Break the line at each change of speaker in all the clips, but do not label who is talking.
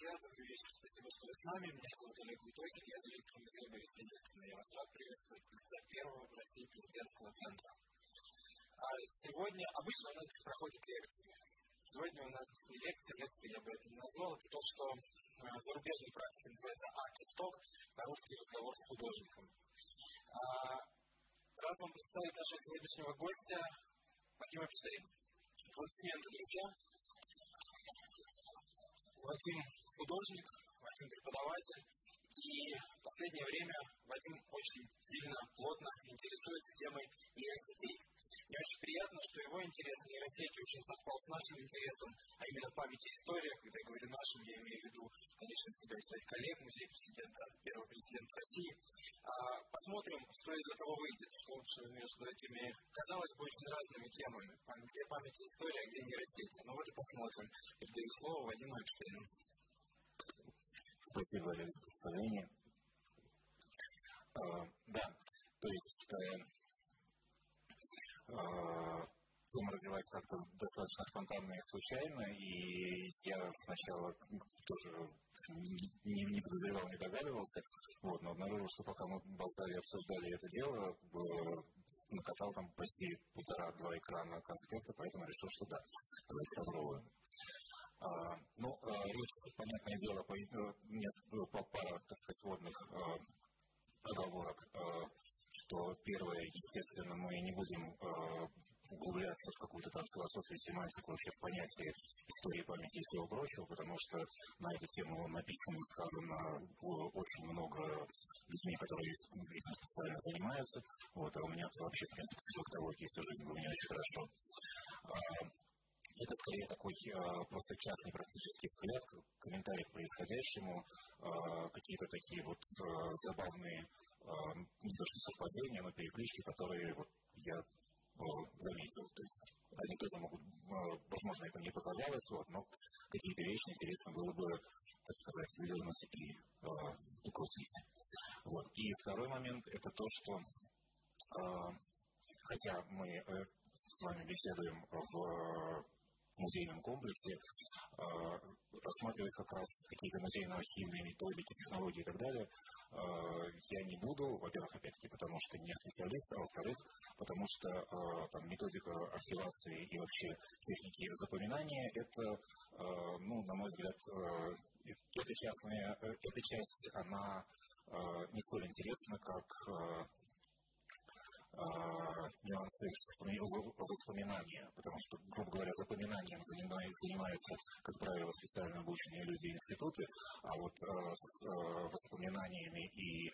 добрый вечер. Спасибо, что вы с нами. Меня зовут Олег Лутохин, я директор музея Бориса Ельцина. Я вас рад приветствовать лица первого в России президентского центра. А сегодня, обычно у нас здесь проходят лекции. Сегодня у нас здесь не лекция, лекция я бы это не назвал, это то, что э, зарубежной практике называется арт-исток, по-русски разговор с художником. А, рад вам представить нашего сегодняшнего гостя Вадима Эпштейна. Аплодисменты, друзья. Вадим художник, Вадим преподаватель, и в последнее время Вадим очень сильно, плотно интересуется темой нейросетей. Мне очень приятно, что его интерес в нейросети очень совпал с нашим интересом, а именно память и история. Когда я говорю нашим, я имею в виду, конечно, себя и своих коллег, музей президента, первого президента России. А, посмотрим, что из этого выйдет, что общего между этими, казалось бы, очень разными темами. Где память и история, а где нейросети. Ну вот и посмотрим. Передаю слово Вадиму Эпштейну.
Спасибо, Олег, за представление. А, да, то есть э, Тема развивается как-то достаточно спонтанно и случайно, и я сначала тоже не, не подозревал, не догадывался, вот, но обнаружил, что пока мы болтали и обсуждали это дело, накатал там почти полтора-два экрана конспекта, поэтому решил, что да, давайте попробуем. А, ну, а, речь, понятное дело, по, э, по пара, так сказать, сводных а, оговорок. А, что первое, естественно, мы не будем э, углубляться в какую-то там философию, семантику, вообще в понятие истории памяти и всего прочего, потому что на эту тему написано и сказано очень много людьми, которые этим специально занимаются. Вот, а у меня вообще, в принципе, с фактологией всю жизнь было не очень хорошо. Это скорее такой а, просто частный практический взгляд, комментарий к происходящему, а, какие-то такие вот забавные не то что совпадения, но переклички, которые вот я заметил. То есть они тоже могут, возможно, это не показалось, вот, но какие-то вещи интересно было бы, так сказать, выдернуть и э. Вот. И второй момент это то, что э, хотя мы э, с вами беседуем в музейном комплексе, э, рассматривать как раз какие-то музейно-архивные методики, технологии и так далее, э, я не буду, во-первых, опять-таки, потому что не специалист, а во-вторых, потому что э, там, методика архивации и вообще техники запоминания, это, ну, на мой взгляд, эта, частная, эта часть, она не столь интересна, как нюансы воспоминания, потому что, грубо говоря, запоминанием занимаются, как правило, специально обученные люди институты, а вот э, с э, воспоминаниями и э,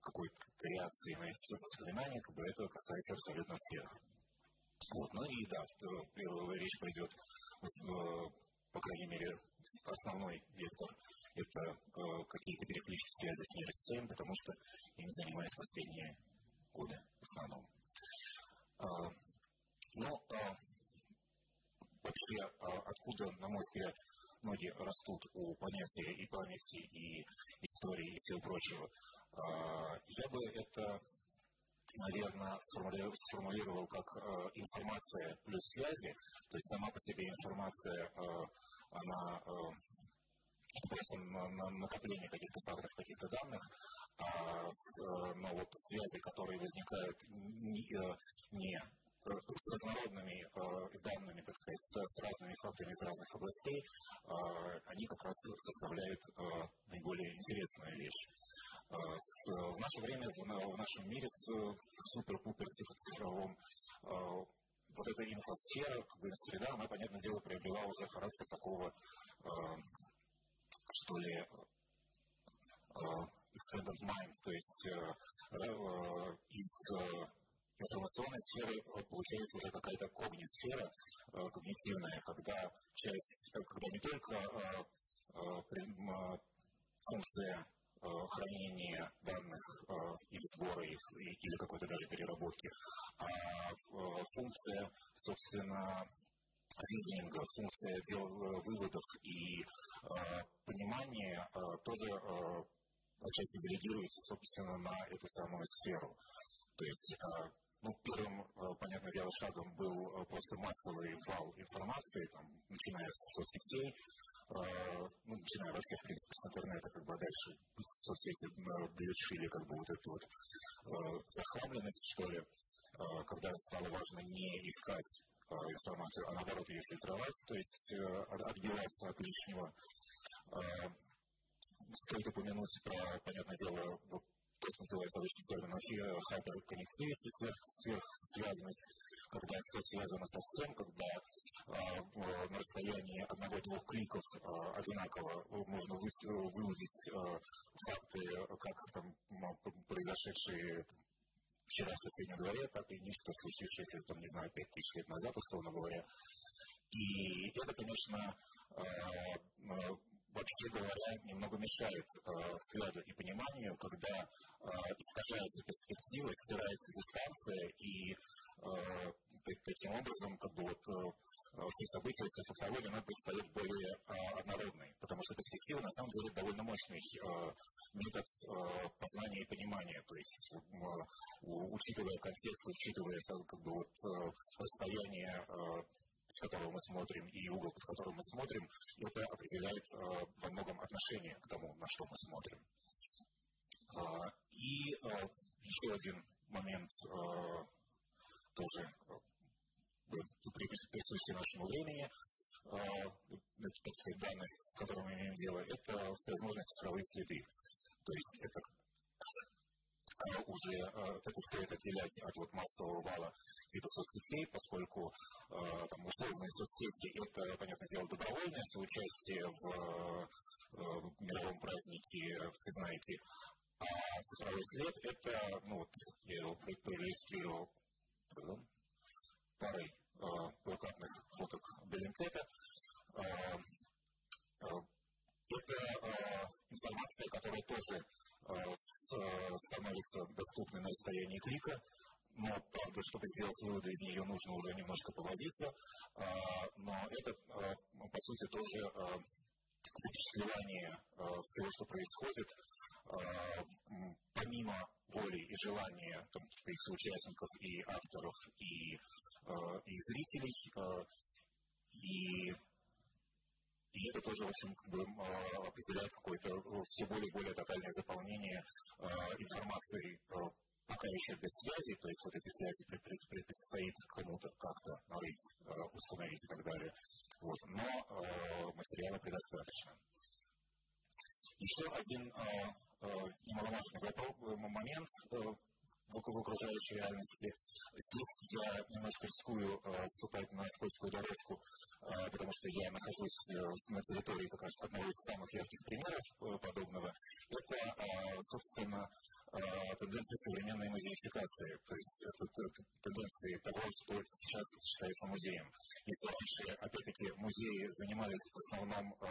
какой-то реакцией на эти воспоминания, как бы это касается абсолютно всех. Вот, ну и да, первая речь пойдет, по крайней мере, основной вектор это какие-то переключки связи с нейросетями, потому что ими занимаюсь последние годы в основном. А, но ну, а, вообще, а, откуда, на мой взгляд, ноги растут у понятия и памяти, и истории, и всего прочего, я бы это наверное, сформулировал как информация плюс связи, то есть сама по себе информация, она просто на, на накопление каких-то фактов, каких-то данных, с, э, но вот связи, которые возникают не, э, не с разнородными э, данными, так сказать, с, с разными фактами из разных областей, э, они как раз составляют э, наиболее интересную вещь. Э, с, в наше время, в, в нашем мире с супер-пупер цифровом э, вот эта инфосфера, как бы среда, она, понятное дело, приобрела уже характер такого, э, что ли, э, extended mind, то есть э, э, из э, информационной сферы получается уже какая-то когнит-сфера, когнитивная, когда часть, когда не только функция хранения данных или сбора их, или какой-то даже переработки, а функция, собственно, ризинга, функция выводов и понимания тоже отчасти делегируется, собственно, на эту самую сферу. То есть а, ну, первым, а, понятное дело, шагом был а, просто массовый вал информации, там, начиная с соцсетей, ну, начиная вообще, в принципе, с интернета, как бы, а дальше соцсети довершили, как бы, вот эту вот захламленность, что ли, когда стало важно не искать информацию, а наоборот ее фильтровать, то есть отбиваться от лишнего. Стоит упомянуть про, понятное дело, то, что называется обычно термином hyperconnectivity, сверхсвязанность, когда все связано со всем, когда э, на расстоянии одного-двух кликов э, одинаково можно выудить э, факты, как там произошедшие вчера в соседнем дворе, так и нечто случившееся, там, не знаю, пять тысяч лет назад, условно говоря. И это, конечно, вообще говоря, немного мешает э, взгляду и пониманию, когда э, искажается перспектива, стирается дистанция, и э, таким образом, как бы вот все события, вся фактология, она предстает более э, однородной, потому что перспектива, на самом деле, довольно мощный метод познания и понимания, то есть учитывая контекст, учитывая как бы вот расстояние с которого мы смотрим, и угол, под которым мы смотрим, это определяет э, во многом отношение к тому, на что мы смотрим. Э, и э, еще один момент э, тоже присущий нашему времени, э, так сказать, данных, с которыми мы имеем дело, это всевозможные цифровые следы. То есть это уже это стоит отделять от вот массового вала типа соцсетей, поскольку э, там, условные соцсети – это, понятное дело, добровольное соучастие в э, мировом празднике, вы знаете, а цифровой след – это, ну вот, я его проиллюстрировал парой э, фоток Беллинкета. Э, э, это э, информация, которая тоже становится доступной на расстоянии клика, но, правда, чтобы сделать выводы из нее, нужно уже немножко повозиться, но это, по сути, тоже запечатлевание всего, что происходит, помимо воли и желания там, и соучастников, и авторов, и, и зрителей, и и это тоже, в общем, как бы, а, определяет какое-то ну, все более и более тотальное заполнение а, информацией а, пока еще без связи, то есть вот эти связи предстоит кому-то как-то нарыть, установить и так далее. Вот. Но материала предостаточно. Еще один немаловажный момент в окружающей реальности. Здесь я немножко рискую э, на скользкую дорожку, э, потому что я нахожусь э, на территории как раз одного из самых ярких примеров э, подобного. Это, э, собственно, э, тенденции современной музеификации, то есть это, это тенденции того, что сейчас считается музеем. Если раньше, опять-таки, музеи занимались в основном э,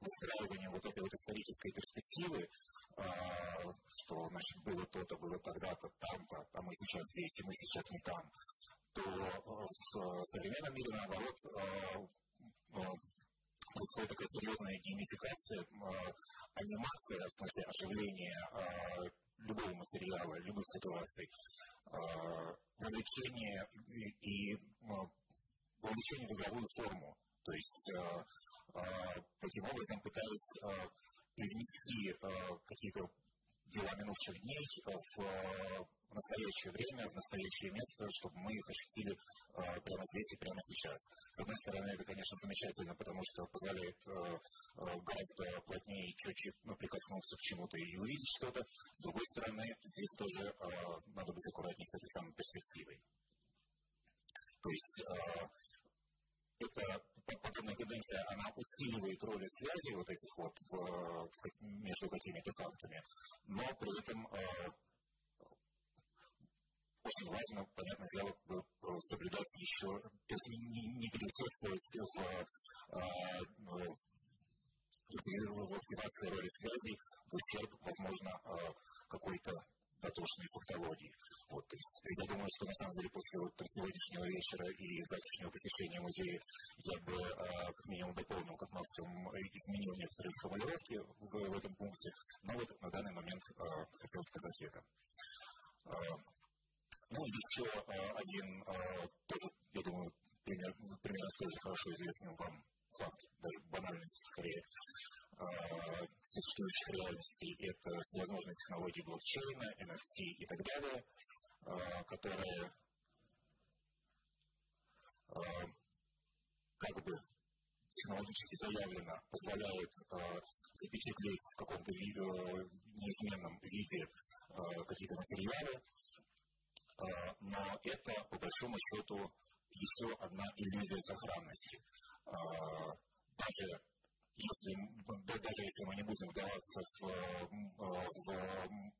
выстраиванием вот этой вот исторической перспективы, а, что значит, было то-то, было тогда-то, там-то, а мы сейчас здесь, и мы сейчас не там, то в современном мире, наоборот, а, а, происходит такая серьезная геймификация, анимация, в смысле оживление любого материала, любых ситуаций, вовлечение и вовлечение в игровую форму. То есть таким образом пытаясь перенести какие-то дела минувших дней в, в настоящее время, в настоящее место, чтобы мы их ощутили э, прямо здесь и прямо сейчас. С одной стороны, это, конечно, замечательно, потому что позволяет э, э, гораздо плотнее и четче ну, прикоснуться к чему-то и увидеть что-то. С другой стороны, здесь тоже надо быть аккуратнее с этой самой перспективой. То есть это подобная тенденция, она усиливает роль связи вот этих вот между какими-то фактами, но при этом очень важно, понятное дело, соблюдать еще, есть не, не пересутствовать в, э, в активации роли связи в ущерб, возможно, э, какой-то дотошной фактологии. Вот, то есть, я думаю, что на самом деле после вот сегодняшнего вечера и завтрашнего посещения музея я бы а, как минимум дополнил, как максимум изменил некоторые формулировки в, в этом пункте, но вот на данный момент а, хотел сказать это. А, ну, еще а, один, а, тоже, я думаю, пример, примерно тоже хорошо известный вам факт, даже банальность скорее, существующих реальностей. Это всевозможные технологии блокчейна, NFT и так далее, которые как бы технологически заявлено позволяют запечатлеть в каком-то неизменном виде какие-то материалы, но это, по большому счету, еще одна иллюзия сохранности. Даже если, даже если мы не будем вдаваться в, в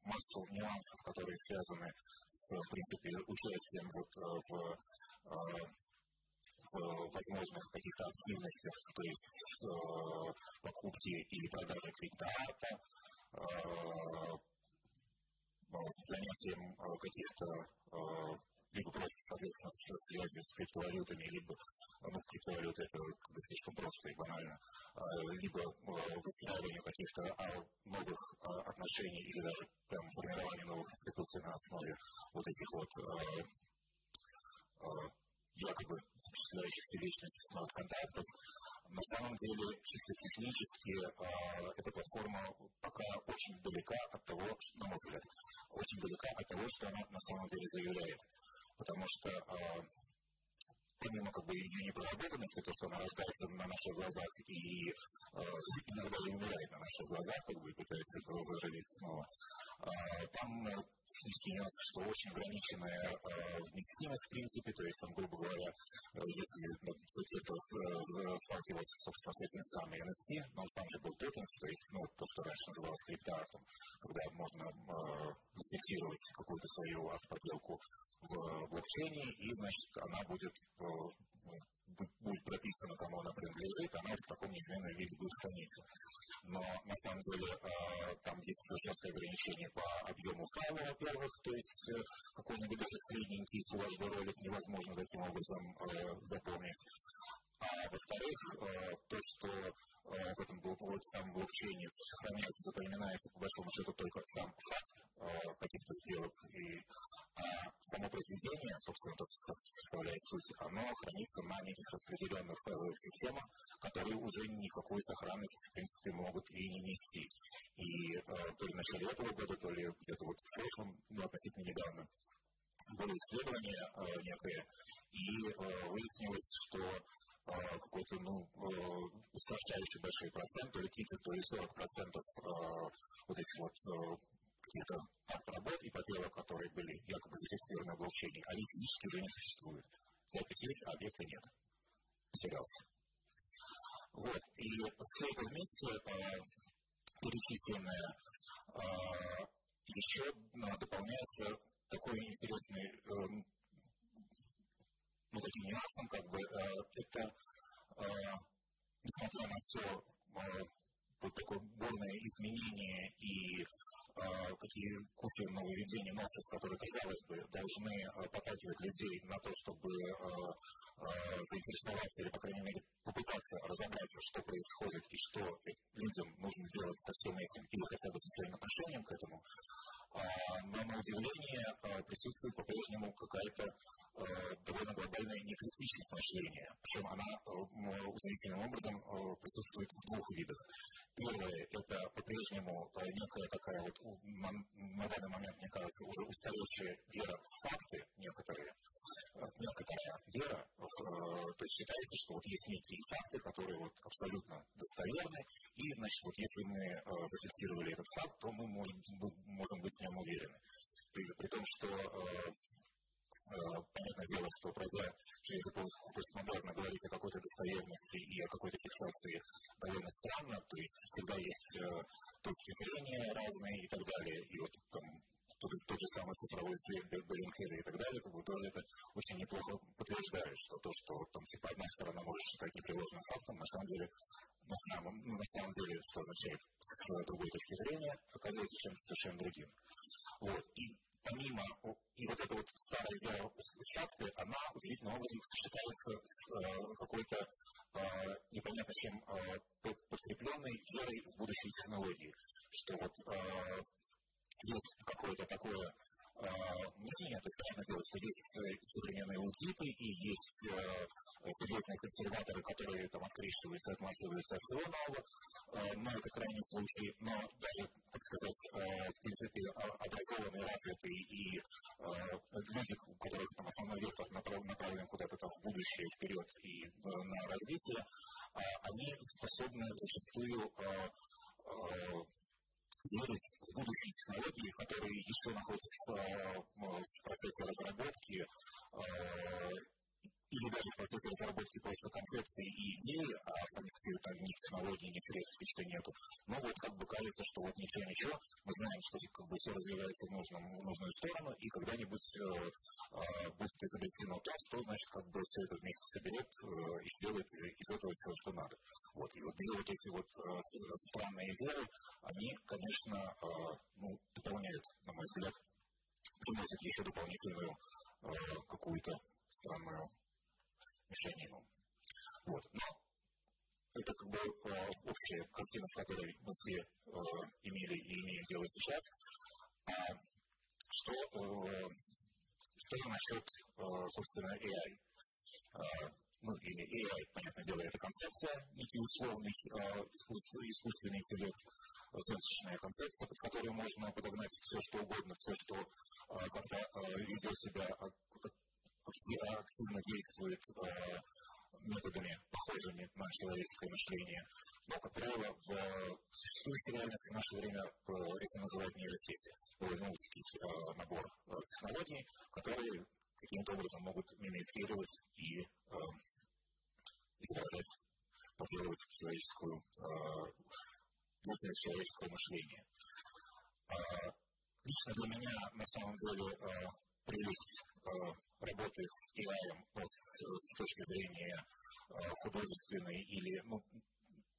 массу нюансов, которые связаны с, в принципе, участием вот в, в возможных каких-то активностях, то есть покупки или продажи криптоарта, занятием каких-то либо просто, соответственно, со с криптовалютами, либо, ну, криптовалюты это как слишком просто и банально, либо выстраиванию каких-то новых отношений или даже прям формированию новых институций на основе вот этих вот якобы впечатляющихся личностей смарт-контактов. На самом деле, чисто технически, эта платформа пока очень далека от того, на мой взгляд, очень далека от того, что она на самом деле заявляет потому что помимо как бы ее непроработанности, то, что она рождается на наших глазах и э, иногда и умирает на наших глазах, как бы пытается выразить снова, э, там объясняют, что очень ограниченная э, в принципе, то есть, там, грубо говоря, э, если ну, кто-то сталкивался, собственно, с этим самым NFT, но там же был токенс, то есть, ну, то, что раньше называлось криптоартом, когда можно э, зафиксировать какую-то свою автоподелку в блокчейне, и, значит, она будет э, будет прописано, кому она принадлежит, она в таком неизменном виде будет храниться. Но на самом деле там есть жесткое ограничение по объему файла, во-первых, то есть какой-нибудь даже средненький флажный ролик невозможно таким образом запомнить. А во-вторых, то, что в этом самом блокчейне сохраняется, запоминается по большому счету только сам факт каких-то сделок и само произведение, собственно, это составляет суть, оно хранится на неких распределенных файловых системах, которые уже никакой сохранности, в принципе, могут и не нести. И э, то ли в начале этого года, то ли где-то вот в прошлом, ну, относительно недавно, было исследование э, некое, и э, выяснилось, что э, какой-то, ну, э, большой процент, то ли 30, то ли 40 процентов э, вот этих вот э, каких-то работ и поделок, которые были якобы зафиксированы в блокчейне, они физически уже не существуют. Запись есть, а объекта нет. Потерялся. Вот. И все это вместе э, перечисленное э, еще э, дополняется такой интересный э, ну, таким нюансом, как бы э, это, э, несмотря на все вот такое бурное изменение и какие куча нововведений, новшеств, которые, казалось бы, должны подталкивать людей на то, чтобы заинтересоваться или, по крайней мере, попытаться разобраться, что происходит и что людям нужно делать со всем этим, или хотя бы со своим отношением к этому, но на удивление присутствует по-прежнему какая-то довольно глобальная некритичность мышления. Причем она удивительным образом присутствует в двух видах. Первое – это по-прежнему некая такая вот, на данный момент, мне кажется, уже устаревшая вера в факты некоторые, некоторая вера, то есть считается, что вот есть некие факты, которые вот абсолютно достоверны, и, значит, вот если мы зафиксировали этот факт, то мы можем, можем быть в нем уверены. При, при том, что понятное дело, что пройдя через эпоху постмодерна говорить о какой-то достоверности и о какой-то фиксации довольно странно, то есть всегда есть точки зрения разные и так далее, и вот там тот, тот же самый цифровой свет Беллингхеда и так далее, как бы тоже это очень неплохо подтверждает, что то, что там типа одна сторона может считать непреложным фактом, на самом деле на самом, ну, на самом деле, что означает с другой точки зрения, оказывается чем-то совершенно другим. Вот. И помимо, и вот эта вот старая вера шапкой, она удивительным образом сочетается с э, какой-то э, непонятно чем э, подкрепленной верой в будущие технологии. Что вот э, есть какое-то такое э, мнение, то есть понятное дело, что есть современные аудиты и есть э, серьезные консерваторы, которые там открещиваются, отмахиваются от всего нового, но это крайний случай. Но даже, так сказать, в принципе, образованные, развитые и люди, у которых там основной вектор направлен куда-то там в будущее, вперед и на развитие, они способны зачастую верить в будущие технологии, которые еще находятся в процессе разработки, или даже в процессе разработки просто концепции и идеи, а там там ни технологий, ни средств еще нету. Но вот как бы кажется, что вот ничего-ничего, мы знаем, что как бы все развивается в, нужном, в нужную сторону, и когда-нибудь э, э, будет изобретено то, что, значит, как бы все это вместе соберет э, и сделает из этого все, что надо. Вот. И вот две вот эти вот э, странные веры, они, конечно, э, ну, дополняют, на мой взгляд, приносят еще дополнительную э, какую-то странную механизмом. Вот. Но это как бы э, общая картина, с которой мы все э, имели и имеем дело сейчас. А что, э, что насчет, э, собственно, AI? Ну, или AI, понятное дело, это концепция, некий условный искусственный интеллект, зонтичная концепция, под которую можно подогнать все, что угодно, все, что э, ведет себя активно действует э, методами, похожими на человеческое мышление. Но, как правило, в существующей реальности в наше время э, это называют нейросети. Э, набор технологий, которые каким-то образом могут мимикрировать и э, изображать, подделывать человеческую, э, человеческое мышление. Э, лично для меня, на самом деле, э, прелесть работы с AI с точки зрения художественной или, ну,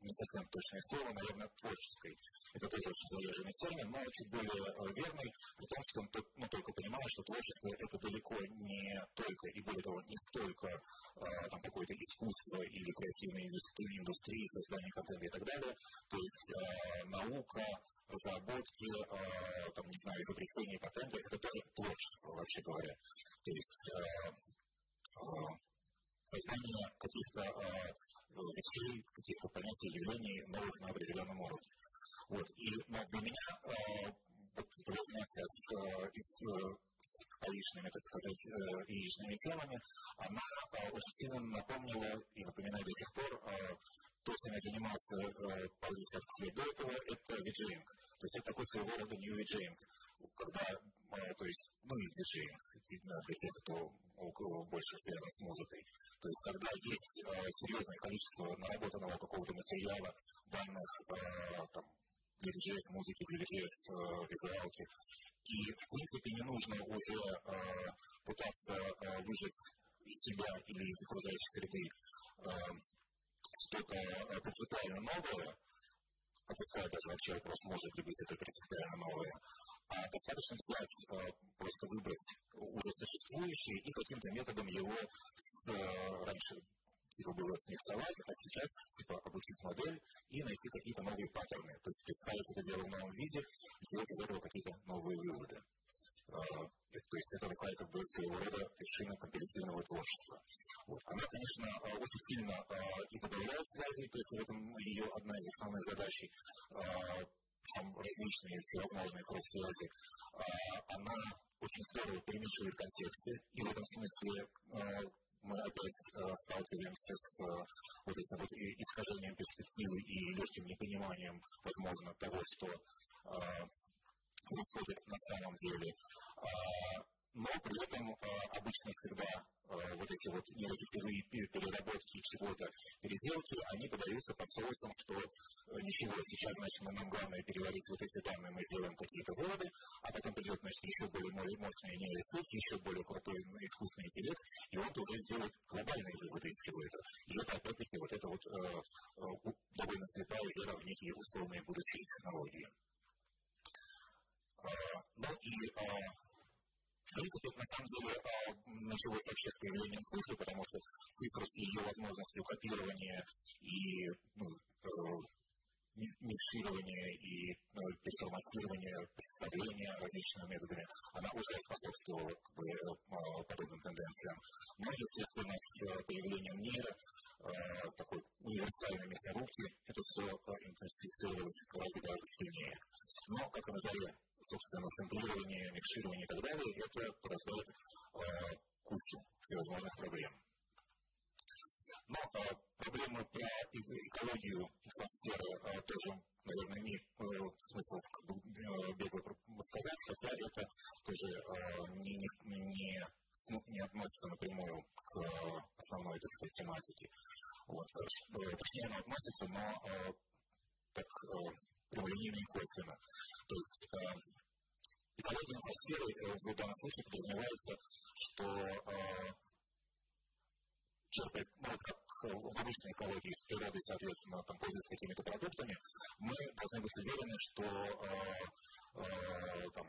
не совсем точное слово, наверное, творческой. Это тоже очень заезженный термин, но чуть более верный, при том, что он ну, только понимает, что творчество это далеко не только, и более того, не столько э, там какое-то искусство или креативная индустрия, индустрия создания контента и так далее. То есть э, наука, разработки, э, там, не знаю, изобретения патента, это тоже творчество, вообще говоря. То есть э, э, создание каких-то э, вещей, каких-то понятий, явлений новых на определенном уровне. Вот. И но для меня э, вот трансляция с, с, с яичными, так сказать, э, яичными темами, она э, очень сильно напомнила и напоминает до сих пор э, то, чем я занимался э, пару десятков лет до этого, это виджеинг. То есть это такой своего рода new виджеинг, когда, э, то есть, ну и виджеинг, для тех, кто больше связан с музыкой. То есть, когда есть э, серьезное количество наработанного какого-то материала, данных, э, там, диджеев музыки, диджеев э, визуалки, и, в принципе, не нужно уже э, пытаться э, выжать из себя или из окружающей среды э, что-то э, принципиально новое, а пускай даже вообще вопрос, может ли быть это принципиально новое, а достаточно взять, э, просто выбрать уже существующий и каким-то методом его с, э, раньше типа было с них вставать, а сейчас типа обучить модель и найти какие-то новые паттерны. То есть представить это дело в новом виде сделать из этого какие-то новые выводы. Uh, то есть это такая как бы своего рода вершина компетитивного творчества. Вот. Она, конечно, очень сильно и добавляет связи, то есть в этом ее одна из основных задач, там различные всевозможные кросс-связи, она очень здорово перемешивает контексты, и в этом смысле мы опять сталкиваемся с вот этим вот искажением перспективы и легким непониманием, возможно, того, что происходит на самом деле. Но при этом обычно всегда вот эти вот нейросетевые переработки чего-то, переделки, они подаются под соусом, что ничего, сейчас, значит, нам главное переварить вот эти данные, мы делаем какие-то выводы, а потом придет, значит, еще более мощные нейросети, еще более крутой искусственный интеллект, и он уже сделает глобальные выводы из всего этого. И это, опять-таки, вот это вот э, э, довольно слепая вера в некие условные будущие технологии. Ну и в принципе, на самом деле, началось вообще с появлением цифры, потому что цифра с ее возможностью копирования и ну, микширования и ну, переформатирования представления различными методами, она уже способствовала как бы, подобным тенденциям. Но, естественно, с появлением мира такой универсальной мясорубки это все интенсифицировалось гораздо, гораздо сильнее. Но, как и на заре, собственно, сэмплирование, микширование и так далее, это порождает кучу всевозможных проблем. Но а, проблемы про экологию атмосферы а, тоже, наверное, имеет а, смысл э, бегло сказать, хотя это тоже а, не, не, не, ну, не относится напрямую к основной, так сказать, тематике. Вот, точнее, оно относится, но так прямолинейно и косвенно. То есть экология э, в данном случае подразумевается, что а, черпает, ну, вот как в обычной экологии из природы, соответственно, там пользуются какими-то продуктами, мы должны быть уверены, что э, э, там,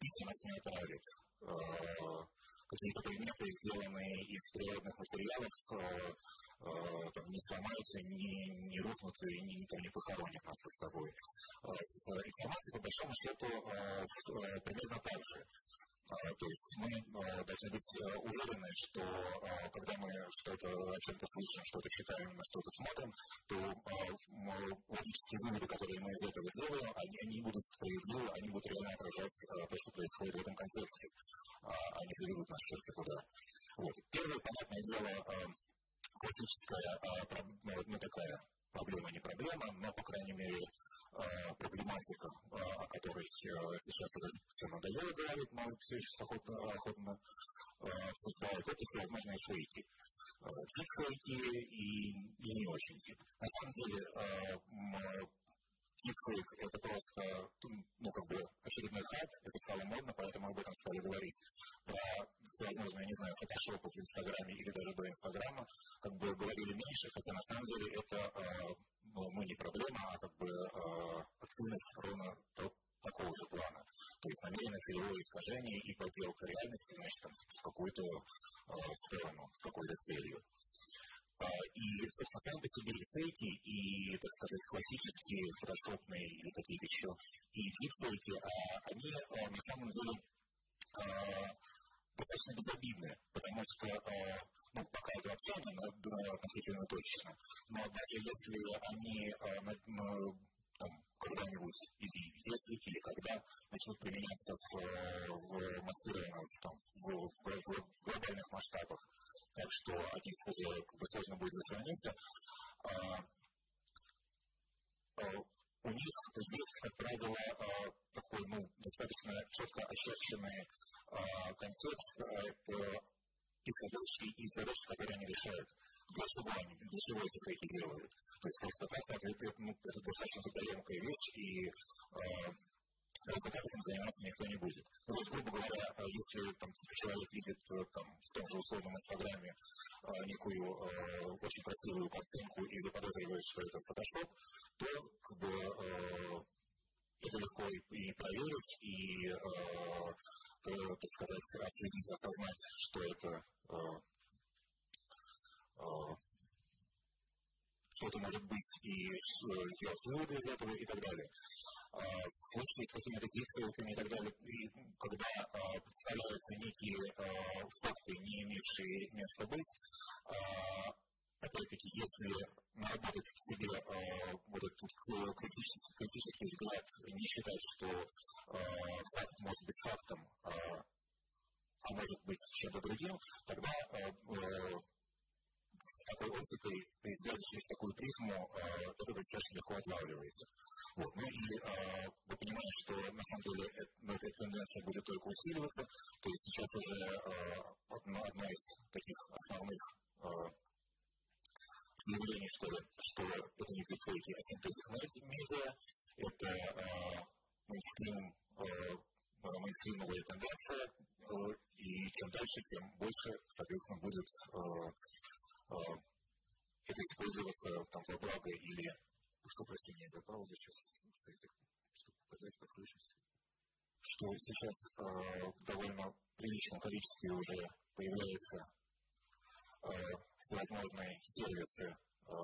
истинность не отравит. Какие-то предметы, сделанные из природных материалов, там, не сломаются, не, не рухнут и не, там, не похоронят нас с собой. Э, с информацией, по большому счету, э, э, примерно так же. То есть мы должны быть уверены, что когда мы что-то, о чем-то слышим, что-то читаем, на что-то смотрим, то логические выводы, которые мы из этого делаем, они, они будут справедливы, они будут реально отражать то, что происходит в этом контексте, а не заведут нас черти куда. Вот. Первое, понятное дело, классическая, ну, такая проблема не проблема, но, по крайней мере, проблематика, о которой сейчас уже все надоело говорить, но все еще охотно, охотно обсуждают, это всевозможные фейки. Дипфейки и, и не очень тип. На самом деле, дипфейк это просто, ну, как бы, очередной хайп, это стало модно, поэтому об этом стали говорить. Всевозможные, я не знаю, фотошопы в Инстаграме или даже до Инстаграма, как бы говорили меньше, хотя на самом деле это ну, не проблема, а как бы э, активность ровно такого же плана. То есть намеренное целевое искажение и подделка реальности, значит, там, в какую-то э, сторону, с какой-то целью. А, и, собственно, сами по себе и фейки, и, так сказать, классические фотошопные или какие-то еще, и дипфейки, а, они а, на самом деле достаточно безобидны, потому что ну, пока это вообще не относительно точно, но даже если они там, когда-нибудь, или если, или когда начнут применяться в, в массированных, там, в, в, в глобальных масштабах, так что от них уже как сложно будет заслониться, а, а, у них есть, как правило, а, такой, ну, достаточно четко очерченный контекст а, и задачи, и задачи, которые они решают. Для чего они, для чего эти фейки делают? То есть это, ну, это достаточно трудоемкая вещь, и э, результатом заниматься никто не будет. Ну, вот, грубо говоря, если там, человек видит там, в том же условном Инстаграме некую э, очень красивую картинку и заподозривает, что это фотошоп, то как бы э, это легко и, и проверить, и, э, так сказать, отследить, осознать, что это что-то может быть, и сделать выводы из этого и так далее. Случаи с какими-то действиями и так далее, и когда представляются некие факты, не имевшие места быть, опять-таки, если наработать в себе вот этот критический, критический взгляд, не считать, что факт может быть фактом, а может быть чем-то другим, тогда с такой оптикой, сделать через такую призму, э, это достаточно легко отлавливается. Вот. Ну и э, вы понимаете, что на самом деле ну, эта тенденция будет только усиливаться. То есть сейчас уже э, одна, из таких основных э, заявлений, что, что это не фейки, а синтетик медиа, это э, мейнстрим, э, мейнстримовая тенденция, э, и чем дальше, тем больше, соответственно, будет э, это использоваться там во благо или что прощения за паузу сейчас стоит, чтобы показать, подключимся. Что сейчас э, в довольно приличном количестве уже появляются э, всевозможные сервисы, э,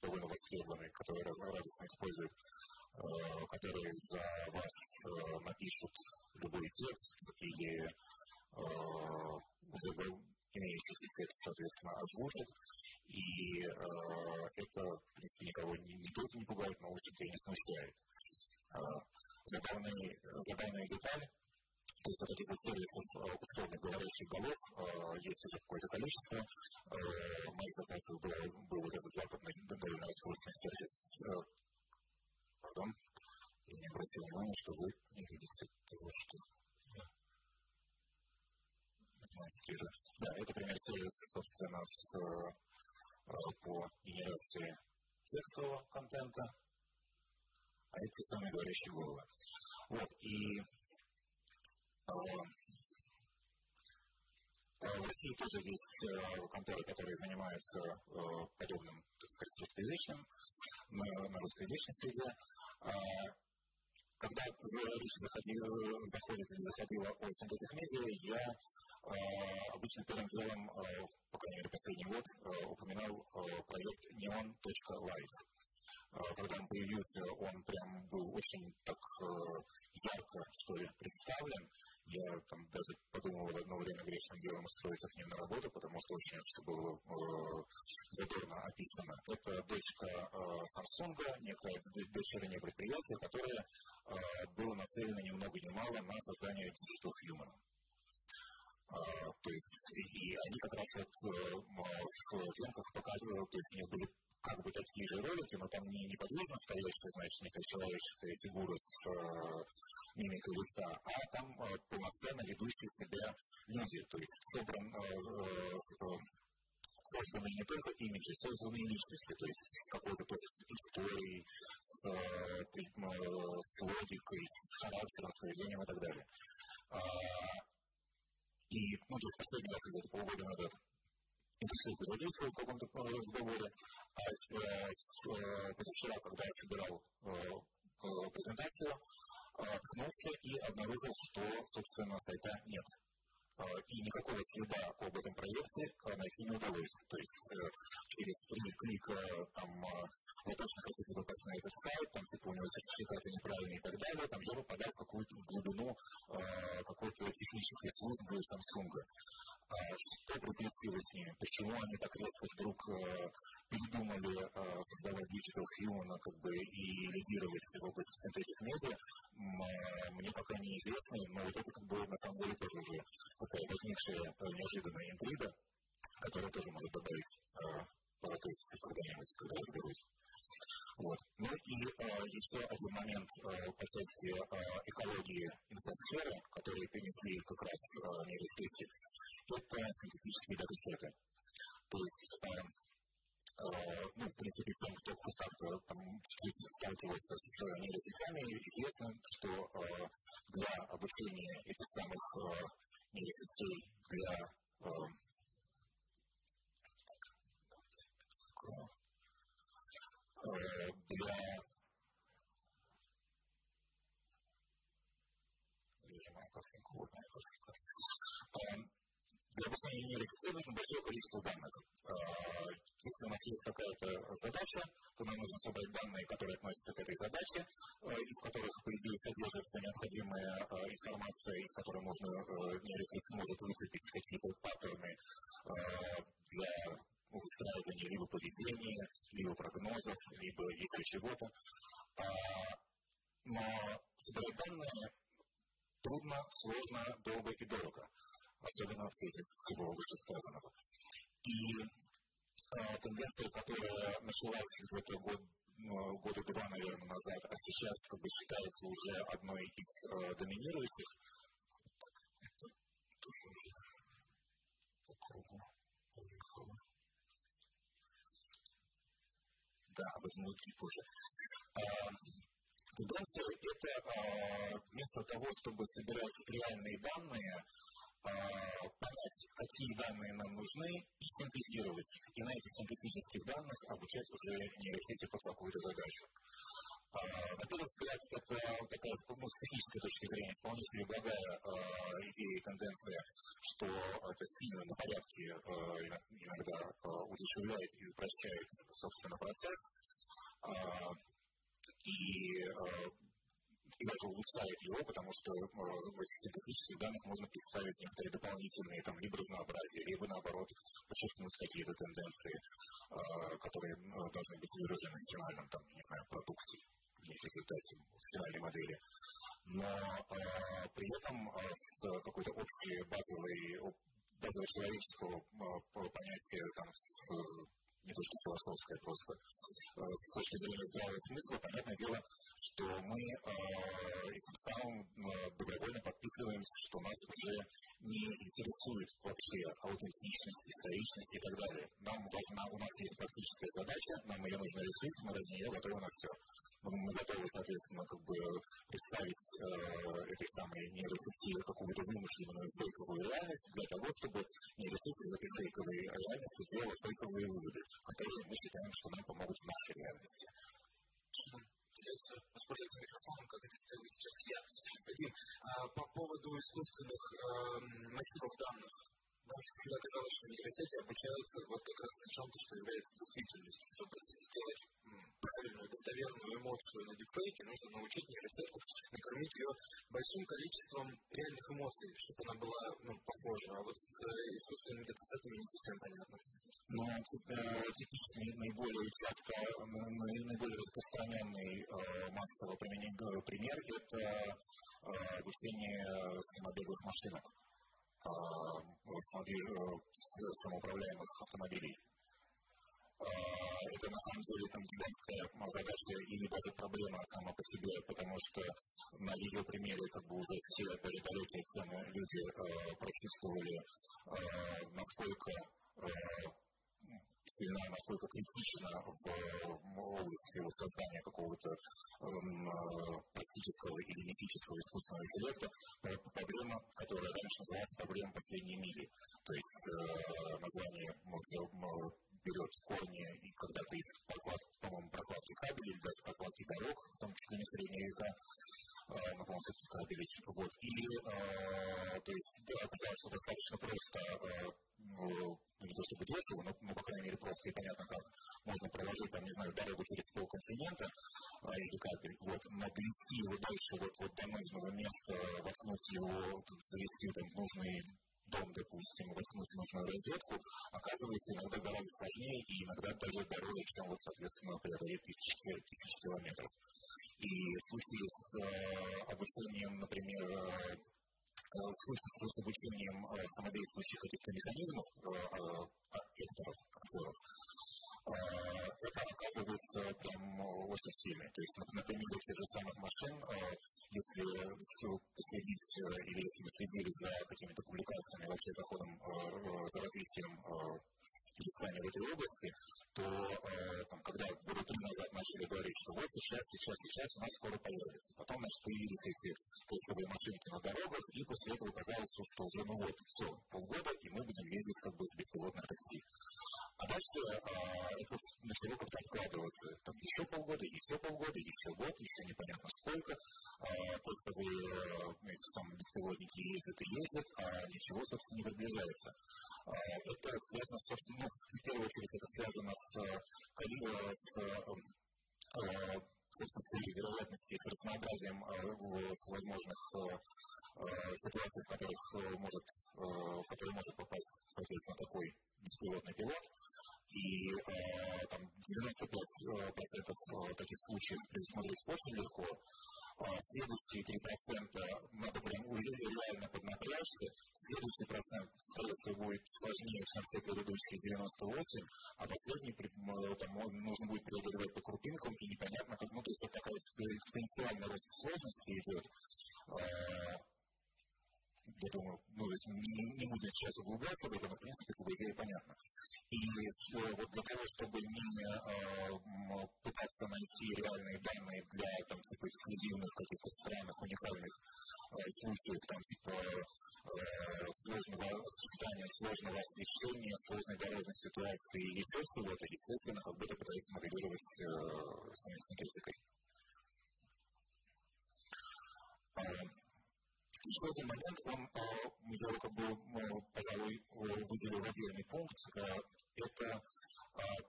довольно востребованный, который радостно использует, который за вас напишут любой текст или уже имеющийся текст, соответственно, озвучит. И это, в принципе, никого не, не только не пугает, но, общем-то, и не смущает. Забавная, забавная деталь то есть вот этих сервисов условно говорящих голов есть уже какое-то количество. Моих заказов был, был вот этот западный довольно раскрученный сервис. Пардон. Я не обратил внимания, что вы не видите того, что Да, это пример сервис, собственно, с, по генерации текстового контента, а это те самые говорящие головы. Вот, и в России тоже есть конторы, которые занимаются подобным, так сказать, русскоязычным, на, на русскоязычной среде. Когда речь заходила, заходит или заходила о синтетик медиа, я обычно первым делом, по крайней мере, последний год, упоминал проект neon.live. Когда он появился, он прям был очень так ярко, что ли, представлен. Я там даже подумал одно время грешным делом устроиться к ним на работу, потому что очень все было э, задорно описано. Это дочка э, Samsung, некое дочернее предприятие, которое э, было нацелено ни много ни мало на создание digital human. Uh, то есть, и они как раз вот uh, в съемках показывали, то есть у них были как бы такие же ролики, но там не неподвижно стоящая, значит, некая человеческая фигура с э, мимикой лица, а там э, полноценно ведущие себя люди, то есть собран э, э, созданы не только имиджи, созданные личности, то есть с какой-то тоже с историей, с, э, с логикой, с характером, с поведением и так далее. А, и, ну, то есть последний раз, где-то полгода назад, ссылку задействовал в каком-то разговоре, а позавчера, когда я собирал презентацию, ткнулся и обнаружил, что, собственно, сайта нет. И никакого следа об этом проекте найти не удалось. То есть через три клика там вы точно хотите попасть на этот сайт, там типа у него сертификаты неправильные и так далее, там я попадаю в какую-то глубину какой-то технической службы Samsung что приключилось с ними, почему они так резко вдруг э, передумали э, создавать Digital Human как бы, и лидировать в области синтетик медиа, э, мне пока неизвестно, но вот это как бы на самом деле тоже уже такая возникшая неожиданная интрига, которая тоже может добавить паратезиса когда-нибудь, когда разберусь. Вот. Ну и э, еще один момент э, по части э, экологии инфосферы, которые принесли как раз э, нейросети, это синтетические датасеты. То есть, э, э, ну, в принципе, тем, кто как-то там сталкивается с нейросетями, известно, что э, для обучения этих самых э, нейросетей, для э, для режима картинку, вот, для обучения нейросетей нужно большое количество данных. Если у нас есть какая-то задача, то нам нужно собрать данные, которые относятся к этой задаче, из которых, по идее, содержится необходимая информация, из которой можно нейросеть сможет выцепить какие-то паттерны для устраивания либо поведения, либо прогнозов, либо если чего-то. Но собирать данные трудно, сложно, долго и дорого особенно в свете всего вышесказанного. И э, тенденция, которая началась где-то год, ну, года два, наверное, назад, а сейчас как бы считается уже одной из э, доминирующих. Да, об этом чуть позже. Тенденция – это вместо того, чтобы собирать реальные данные, понять, какие данные нам нужны, и синтезировать их. И на этих синтетических данных обучать уже нейросети под какую-то задачу. На первый взгляд, это такая, ну, с технической точки зрения, вполне себе благая идея и тенденция, что это сильно на порядке иногда удешевляет и упрощает, собственно, процесс. И и даже улучшает его, потому что в этих синтетических данных можно представить некоторые дополнительные там, либо разнообразия, либо наоборот подчеркнуть какие-то тенденции, которые должны быть выражены в финальном, там, не знаю, продукте в результате в финальной модели. Но э, при этом э, с какой-то общей базовой, базового человеческого э, понятия там, с не то что философское, просто с точки зрения здравого смысла, понятное дело, что мы э, тем самым э, добровольно подписываемся, что нас уже не интересует вообще аутентичность, историчность и так далее. Нам важна, у нас есть практическая задача, нам ее нужно решить, мы ради нее готовы на все мы готовы, соответственно, как бы представить э, этой самой нейросети какую-то вымышленную фейковую реальность для того, чтобы нейросеть из этой фейковой реальности сделала фейковые выводы, которые мы считаем, что нам помогут в нашей реальности.
Придется воспользоваться микрофоном, как это сделаю сейчас я. Вадим, а, по поводу искусственных э, массивов данных, нам всегда казалось, что нейросети обучаются вот как раз на чем-то, что является действительностью, чтобы сделать правильную, достоверную эмоцию на дипфейке, нужно научить нейросетку накормить ее большим количеством реальных эмоций, чтобы она была ну, похожа. А вот с искусственными датасетами не совсем понятно.
Ну, типичный, наиболее часто, наиболее распространенный э, массово применяемый пример – это э, обучение самодельных машинок, э, самоуправляемых автомобилей это на самом деле там гигантская задача или даже проблема сама по себе, потому что на ее примере как бы уже все даже далекие темы люди э, прочувствовали, э, насколько э, сильна, насколько критична в области создания какого-то э, практического или мифического искусственного интеллекта проблема, которая раньше называлась проблема последней мили. То есть э, берет корни и когда-то из прокладки, по-моему, прокладки кабелей, даже прокладки дорог, в том числе не средние века, на полном все кабелей. Вот. И, то есть, да, оказалось, что достаточно просто ну, не то чтобы дешево, но, ну, по крайней мере, просто и понятно, как можно проложить, там, не знаю, дорогу через полконтинента а, или кабель, вот, но его дальше вот, вот до нужного места, воткнуть его, завести там в нужный дом, допустим, воткнуть нужную розетку, оказывается иногда гораздо сложнее и иногда даже дороже, чем, вот, соответственно, преодолеть тысячи, тысячи километров. И в случае с э, обучением, например, э, в случае с обучением э, самодействующих каких-то механизмов, э, э, акторов, актеров, это оказывается прям очень сильно. То есть, например, тех же самых машин, если следить или если вы следили за какими-то публикациями, вообще за ходом, за развитием изыскания в этой области, то э, там, когда года три назад начали говорить, что вот сейчас, сейчас, сейчас у нас скоро появится. Потом значит, появились эти тестовые машинки на дорогах, и после этого казалось, что уже ну вот, все, полгода, и мы будем ездить как бы в беспилотных такси. А дальше э, это начало как-то откладываться. Там еще полгода, еще полгода, еще год, еще непонятно сколько. Э, тестовые э, сам беспилотники ездят и ездят, а ничего, собственно, не приближается. Э, это связано, собственно, в первую очередь это связано с, с, собственно, с вероятностью, с разнообразием с возможных ситуаций, в которых может, в которые может попасть, соответственно, такой беспилотный пилот. И э, там 95% таких случаев предусмотреть очень легко, следующие 3% надо прям реально поднапрячься, следующий процент, скорее будет сложнее, чем все предыдущие 98, а последний там, нужно будет преодолевать по крупинкам, и непонятно, как, ну, то есть вот такая экспоненциальный рост сложности идет. Я думаю, ну, не, не будем сейчас углубляться в это, но, в принципе, по идее, понятно. И вот для того, чтобы не э, пытаться найти реальные данные для там, типа эксклюзивных каких-то странных, уникальных э, случаев, там, типа э, сложного осуждения, сложного освещения, сложной дорожной ситуации и еще чего-то, естественно, как бы это пытается моделировать э, совместной критикой. Еще один момент, он, я как бы, пожалуй, выделил отдельный пункт, это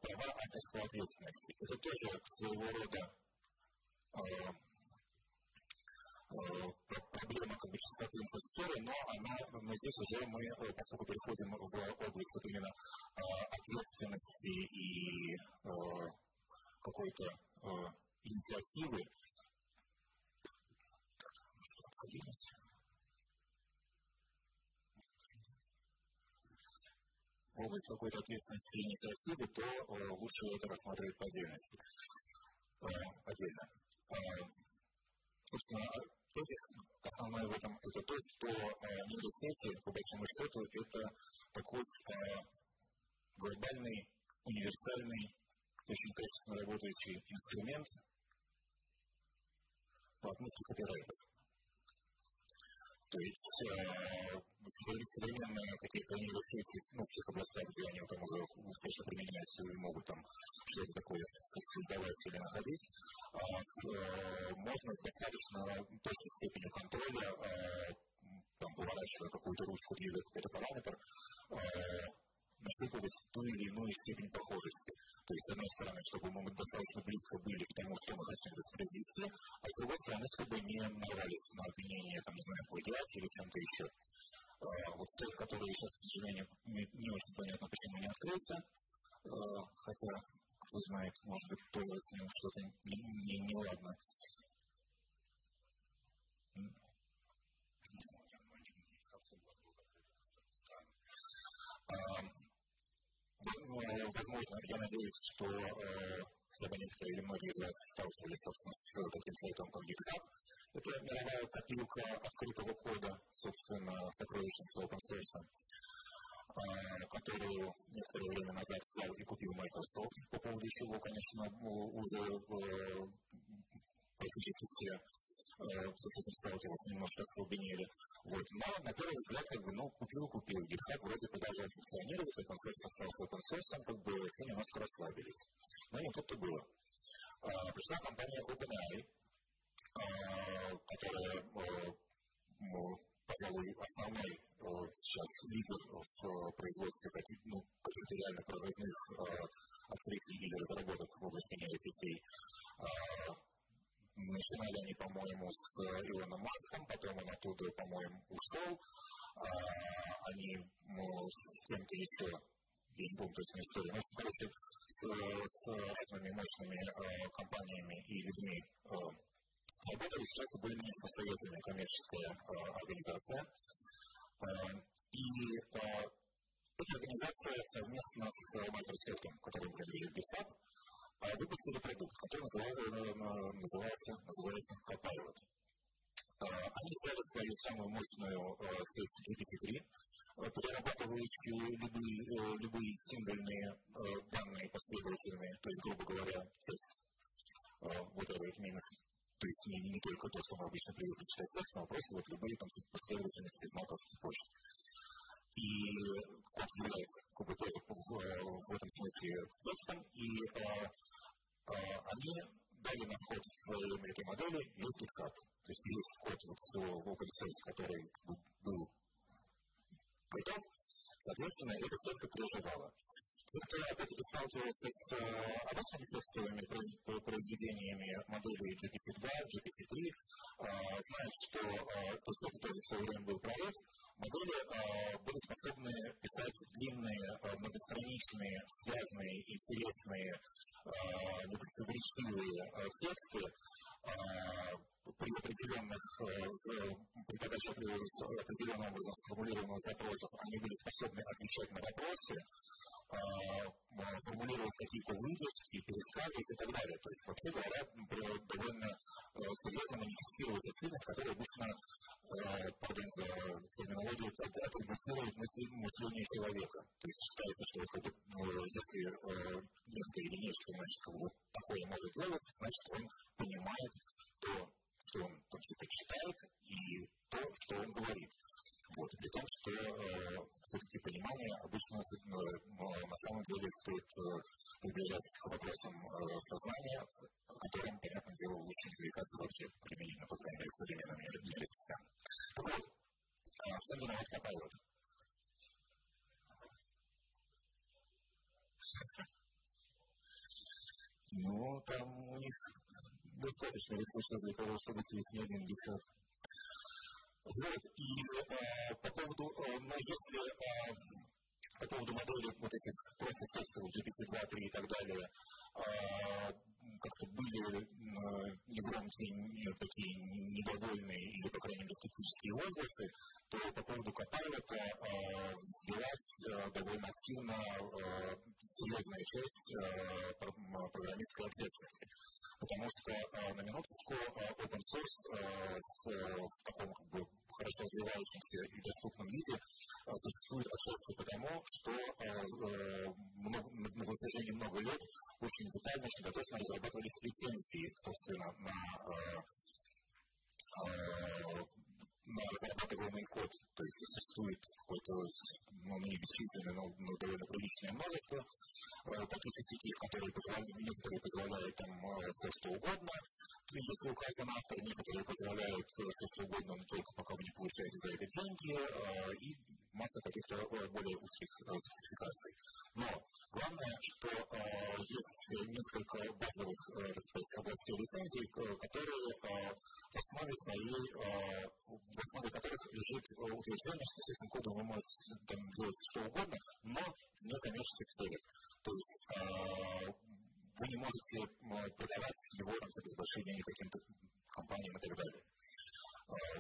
права авторской ответственности. Это тоже своего рода проблема как бы частоты инфраструктуры, но она, но здесь уже мы, поскольку переходим в область вот именно ответственности и какой-то инициативы, в область какой-то ответственности и инициативы, то лучше это рассматривать по отдельности. Отдельно. Собственно, тезис основной в этом это то, что э, нейросети, по большому счету, это такой э, глобальный, универсальный, очень качественно работающий инструмент по отместке копирайтов. То есть э, современные какие-то университеты, ну, в тех областях, где они там уже успешно применяются и могут там что-то такое создавать или находить, а, э, можно с достаточно точной степенью контроля, э, там, поворачивая какую-то ручку, двигая какой-то параметр, э, нащупывать ту или иную степень похожести. То есть, с одной стороны, чтобы мы достаточно близко были к тому, что мы хотим воспроизвести, а с другой стороны, чтобы не нарвались на обвинение, там, не знаю, плагиате или чем-то еще. Вот цель, которая сейчас, к сожалению, не, не очень понятно, почему не открылся, хотя, кто знает, может быть, тоже с ним что-то не, не, не ладно. Ну, возможно, я надеюсь, что э, хотя бы некоторые или многие из вас сталкивались, собственно, с таким сайтом, как GitHub. Это мировая копилка открытого кода, собственно, сокровищница open source, э, которую некоторое время назад взял и купил Microsoft, по поводу чего, конечно, уже э, практически все, кто с этим сталкивался, немножко остолбенели. Вот. Но на первый взгляд, как бы, ну, купил-купил. GitHub вроде продолжает функционировать, open source остался open source, как бы все немножко расслабились. Но не тут-то было. А, пришла компания OpenAI, а, которая, а, пожалуй, основной сейчас лидер в производстве каких-то ну, реально прорывных открытий или разработок в области нейросетей Начинали они, по-моему, с Илоном Маском, потом он оттуда, по-моему, ушел. А, они ну, с кем-то еще, я не помню точно историю, но, короче, с, с разными мощными э, компаниями и людьми э, работали. Сейчас это более-менее самостоятельная коммерческая э, организация. Э, и э, эта организация совместно с Microsoft, которая принадлежит GitHub, выпустили продукт, который называется, называется Copilot. Они взяли свою самую мощную сеть GPT-3, перерабатывающую любые, любые символьные данные последовательные, то есть, грубо говоря, текст. Whatever it means. То есть не, не только то, что мы обычно привыкли читать текст, но просто вот любые там последовательности знаков цепочек. И код является как бы тоже в, в этом смысле текстом, и они дали на вход в этой модели есть GitHub. То есть есть код вот в open source, который был готов, соответственно, это все как проживало. Те, кто опять-таки сталкивался с обычными текстовыми произведениями моделей GPT-2, GPT-3, знают, что то, что тоже в свое время был прорыв, модели были способны писать длинные, многостраничные, связанные, интересные непротиворечивые тексты при определенных, при подаче определенным образом сформулированных запросов, они были способны отвечать на вопросы, формулировать какие-то выдержки, пересказывать и так далее. То есть, вообще говоря, довольно серьезно манифестировать активность, которая обычно, пардон за терминологию, атрибутирует мышление человека. То есть считается, что если некто или нечто, значит, вот такое может делать, значит, он понимает то, что он там что-то читает, и то, что он говорит. Вот, при том, что э, все-таки понимание обычно э, на самом деле стоит э, приближаться к вопросам э, сознания, которым, понятное дело, лучше не зарекаться вообще применительно, по крайней мере, к современным нейросетям. Так вот, что виноват Copilot? Ну, там у них достаточно ресурсов для того, чтобы съесть не один десерт. Вот, и э, по поводу, э, но если э, по поводу модели вот этих просто текстовых GPT-2, 3 и так далее, э, как-то были э, негромкие, не, такие недовольные или, по крайней мере, скептические возгласы, то по поводу Copilot э, взялась э, довольно активно э, серьезная часть э, программистской ответственности. Потому что э, на минуточку э, open source э, в, таком как бы хорошо развивающемся и доступном виде существует отчасти потому, что на протяжении много лет очень детально, очень дотошно разрабатывались лицензии, собственно, на на разрабатываемый код. То есть существует какой-то, ну, не бесчисленное, но, но довольно приличное множество э, таких институтов, которые позволяют, некоторые позволяют там э, все что угодно, если указан автор, некоторые позволяют э, все что угодно, но только пока вы не получаете за это деньги, и масса каких-то э, более узких э, спецификаций. Но главное, что э, есть несколько базовых областей лицензий, которые в основе своей, в основе которых лежит утверждение, что с этим кодом вы можете там, делать что угодно, но в некоммерческих целях. То есть вы не можете продавать его там, за большие деньги каким-то компаниям и так далее.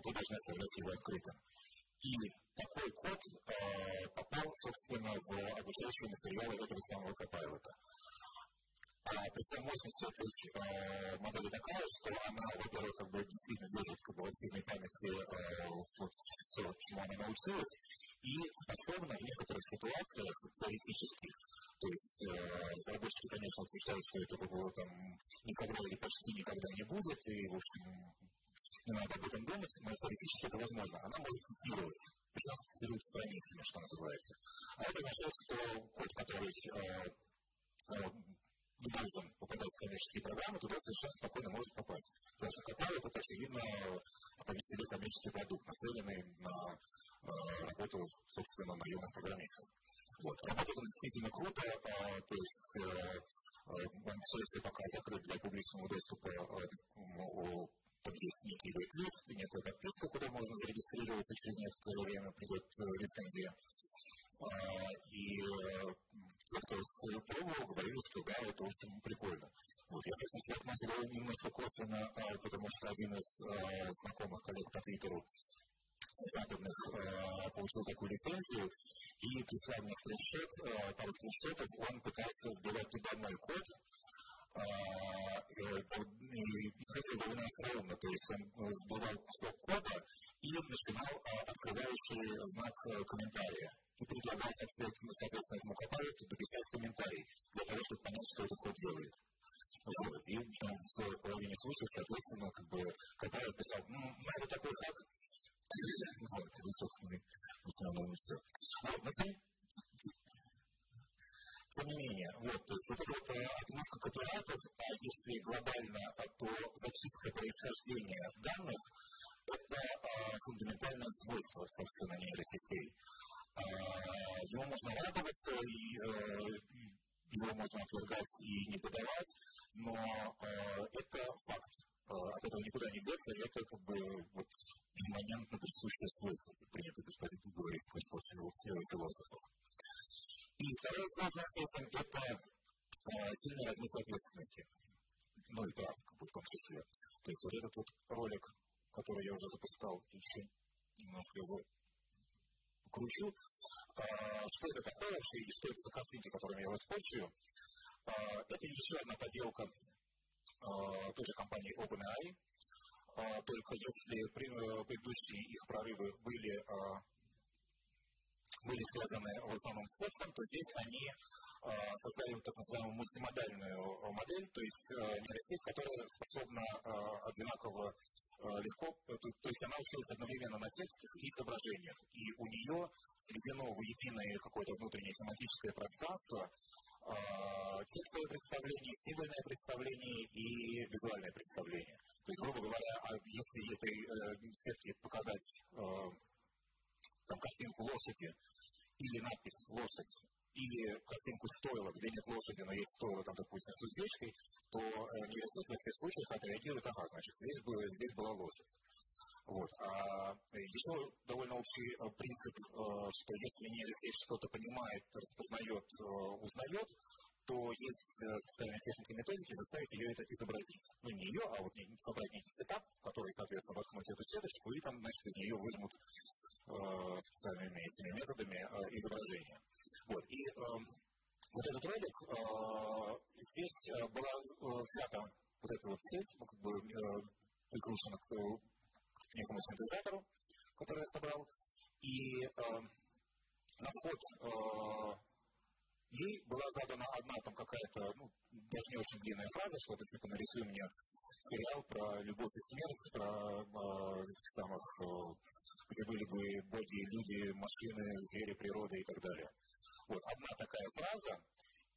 Вы должны оставлять его открытым. И такой код э, попал, собственно, в обучающие материалы этого самого Copilot. А при мощность этой э, модели такая, что она, во-первых, как бы действительно держит как бы, в активной памяти э, все, чему она научилась, и способна в некоторых ситуациях теоретических, то есть э, разработчики, конечно, утверждают, что это было там никогда или почти никогда не будет, и, в общем, не надо об этом думать, но теоретически это возможно. Она может цитировать, цитирует страницами, что называется. А это означает, что код, который э, должен попадать в коммерческие программы, туда совершенно спокойно может попасть. Потому что Copilot это, очевидно, повести себе коммерческий продукт, нацеленный на э, работу, собственно, наемных программистов. Вот. Работает он действительно круто, э, то есть э, э, еще пока закрыт для публичного доступа э, некий вейт-лист, некая подписка, куда можно зарегистрироваться, через некоторое время придет э, лицензия. А, и э, те, кто пробовал, говорили, что да, это очень прикольно. Вот, я, собственно, этому говорю немножко косвенно, а, потому что один из а, знакомых коллег по Твиттеру западных получил такую лицензию и прислал мне скриншот, пару скриншотов, он пытался вбивать туда мой код, исходил довольно остроумно, то есть он вбивал кусок кода и начинал открывающий знак комментария. И предлагал, соответственно, этому Copilot дописать комментарий для того, чтобы понять, что этот код делает. Вот. И там, в половине случаев, соответственно, как бы Copilot писал, ну, это такой хак. Вот, и, собственно, в основном все. Вот, на самом менее, вот, то есть вот эта отмывка копиратов, а если глобально, то зачистка происхождения данных, это а, фундаментальное свойство, собственно, нейросетей. А, ему можно радоваться, и э, его можно отвергать и не подавать, но э, это факт. Э, от этого никуда не деться, и это как бы вот имманентно присущее свойство, как принято господин говорить в философов. Второе сложное с это э, сильная разница ответственности. Ну и прав, как бы в том числе. То есть вот этот вот ролик, который я уже запускал, еще немножко его кручу. А, что это такое вообще и что это за конфликты, которыми я воспользую? А, это еще одна поделка а, той же компании OpenAI, только если предыдущие их прорывы были были связаны в основном с текстом, то здесь они э, создали так называемую мультимодальную модель, то есть э, нейросеть, которая способна э, одинаково легко, то, то есть она училась одновременно на текстах и изображениях, и у нее сведено в единое какое-то внутреннее семантическое пространство текстовое представление, символьное представление и визуальное представление. То есть, грубо говоря, если этой э, сетке показать э, там, картинку лошади или надпись «лошадь», или картинку стойла, где нет лошади, но есть стойло, там, допустим, с уздечкой, то э, нейросеть во всех случаях отреагирует, ага, значит, здесь, было, здесь была лошадь. Вот. А еще довольно общий э, принцип, э, что если нейросеть что-то понимает, распознает, э, узнает, то есть специальные техники и методики заставить ее это изобразить. Ну, не ее, а вот собрать некий сетап, который, соответственно, воткнуть эту сеточку, и там, значит, из нее выжмут э, специальными этими методами э, изображения. Вот. И э, вот этот ролик, э, здесь была взята вот эта вот сеть, ну, как бы э, прикручена к некому синтезатору, который я собрал, и э, на вход э, ей была задана одна там какая-то, ну, даже не очень длинная фраза, что-то типа нарисуй мне сериал про любовь и смерть, про э, самых, э, где были бы боги, люди, машины, звери, природа и так далее. Вот, одна такая фраза,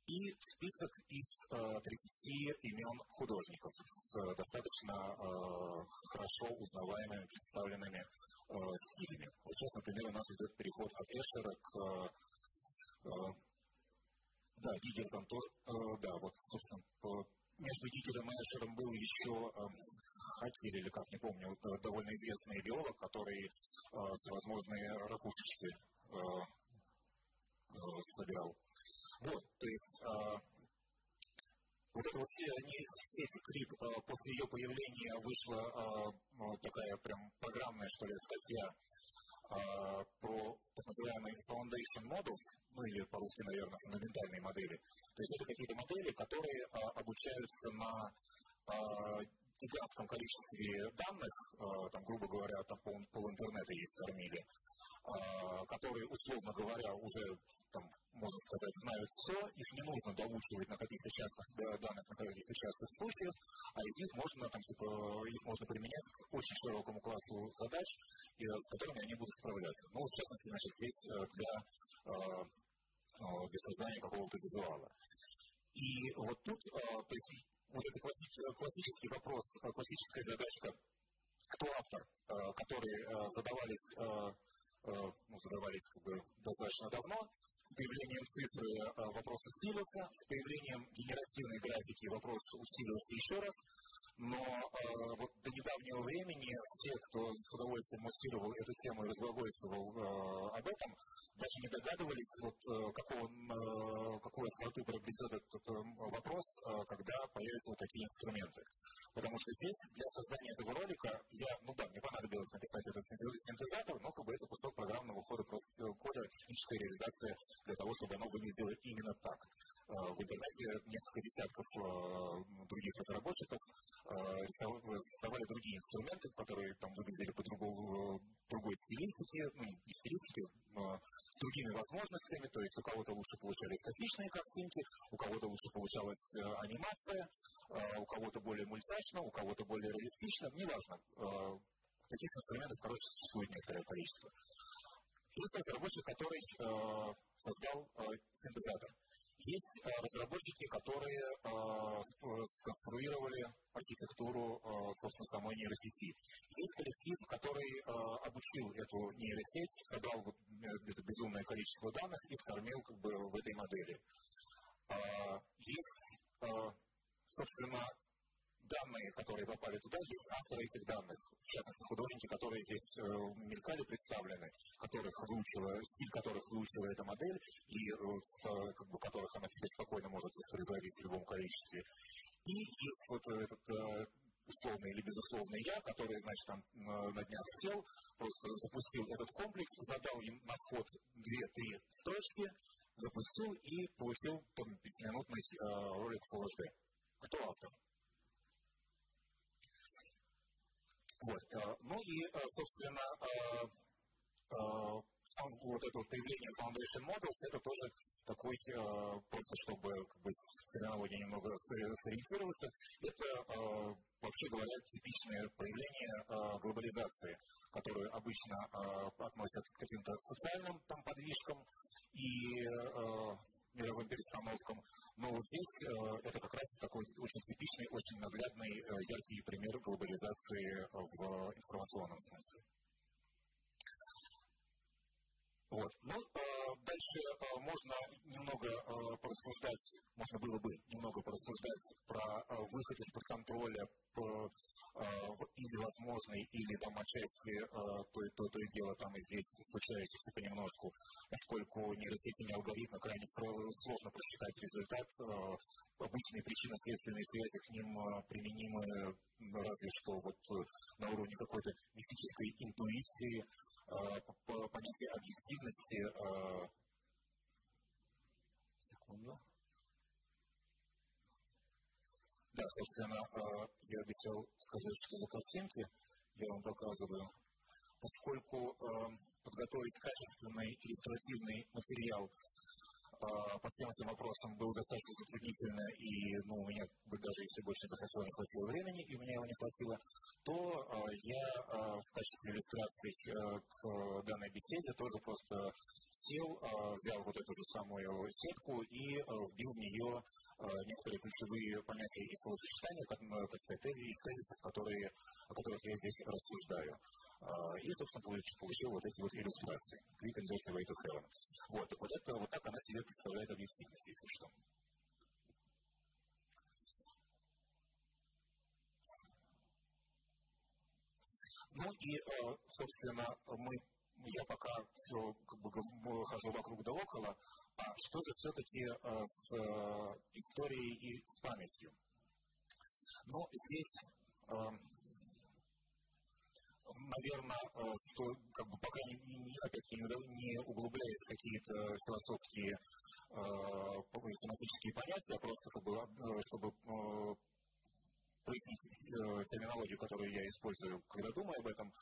и список из э, 30 имен художников с достаточно э, хорошо узнаваемыми, представленными э, стилями. Вот сейчас, например, у нас идет переход от Эшера к э, да, Гигер там тоже, э, да, вот, собственно, между Гигером и Эшером был еще э, Хакер, или как, не помню, вот, э, довольно известный биолог, который э, всевозможные ракушечки э, э, собирал. Вот, то есть а, вот это вот нейросети клип, а, после ее появления вышла а, ну, такая прям программная, что ли, статья про так называемые foundation models, ну или по-русски, наверное, фундаментальные модели. То есть это какие-то модели, которые а, обучаются на а, гигантском количестве данных, там, грубо говоря, там пол, пол интернета есть кормили, которые, условно говоря, уже там, можно сказать, знают все, их не нужно доучивать на каких-то частных данных, на каких-то частных случаях, а них можно, там, типа, их можно применять к очень широкому классу задач, и, с которыми они будут справляться. Ну, в частности, значит, здесь э, для, э, э, для создания какого-то визуала. И вот тут, то есть, вот это классический вопрос, классическая задачка, кто автор, которые задавались ну, задавались как бы достаточно давно, с появлением цифры э, вопрос усилился, с появлением генеративной графики вопрос усилился еще раз, но э, вот до недавнего времени все, кто с удовольствием муссировал эту тему и разглагольствовал э, об этом, даже не догадывались, вот, э, какого, какой остроту приобретет этот э, вопрос, э, когда появятся вот такие инструменты. Потому что здесь для создания этого ролика я, ну да, мне понадобилось написать этот синтезатор, но как бы это кусок программного кода, просто кода, техническая реализация для того, чтобы оно выглядело именно так. В интернете несколько десятков других разработчиков создавали другие инструменты, которые там выглядели по другому, другой стилистике, ну, не стилистике, с другими возможностями, то есть у кого-то лучше получались статичные картинки, у кого-то лучше получалась анимация, у кого-то более мультяшно, у кого-то более реалистично, неважно. Таких инструментов, короче, существует некоторое количество. Есть разработчик, который э, создал э, синтезатор. Есть э, разработчики, которые э, сконструировали архитектуру, э, собственно, самой нейросети. Есть коллектив, который обучил эту нейросеть, собрал это безумное количество данных и скормил как бы, в этой модели. Э, есть, собственно, данные, которые попали туда, есть авторы этих данных, в частности, художники, которые здесь э, мелькали, представлены, которых выучила, стиль которых выучила эта модель, и э, с, как бы, которых она теперь спокойно может воспроизводить в любом количестве. И есть вот этот э, условный или безусловный я, который, значит, там на днях сел, просто запустил этот комплекс, задал им на вход 2-3 строчки, запустил и получил там, 5-минутный э, ролик HD. Кто автор? Вот. Э, ну и, э, собственно, э, вот это вот появление Foundation Models, это тоже такой, просто чтобы как бы, в терминологии немного сориентироваться, это, вообще говоря, типичное проявление глобализации, которую обычно относят к каким-то социальным там, подвижкам и мировым перестановкам. Но вот здесь э, это как раз такой очень типичный, очень наглядный, э, яркий пример глобализации в информационном смысле. Вот. Ну, э, дальше э, можно немного э, порассуждать, можно было бы немного порассуждать про э, выход из-под контроля по, э, или возможный, или там отчасти э, то, то, то и дело там и здесь случающихся понемножку, поскольку нейросети, алгоритмы крайне сложно просчитать результат. Э, обычные причинно-следственные связи к ним э, применимы разве что вот э, на уровне какой-то мифической интуиции, Э, понятие объективности. Э, секунду. Да, собственно, э, я обещал сказать, что за картинки я вам показываю. Поскольку подготовить качественный иллюстративный материал а, по всем этим вопросам был достаточно затруднительно, и ну, у меня даже если больше захотело, не хватило времени, и у меня его не хватило, то а, я а, в качестве иллюстрации к данной беседе тоже просто сел, взял вот эту же самую сетку и вбил в нее некоторые ключевые понятия и словосочетания, как, так сказать, из тезисов, которые, о которых я здесь рассуждаю. И, собственно, получил вот эти вот иллюстрации. Quick and Dirty Way to Heaven. Вот, так вот, это, вот так она себе представляет объективность, если что. Ну и, собственно, мы, я пока все как бы хожу вокруг да около, а что же все-таки с историей и с памятью? Ну, здесь наверное, э, что как бы пока не, опять-таки не углубляясь в какие-то философские э, тематические понятия, а просто как бы, э, чтобы э, прояснить э, терминологию, которую я использую, когда думаю об этом, э,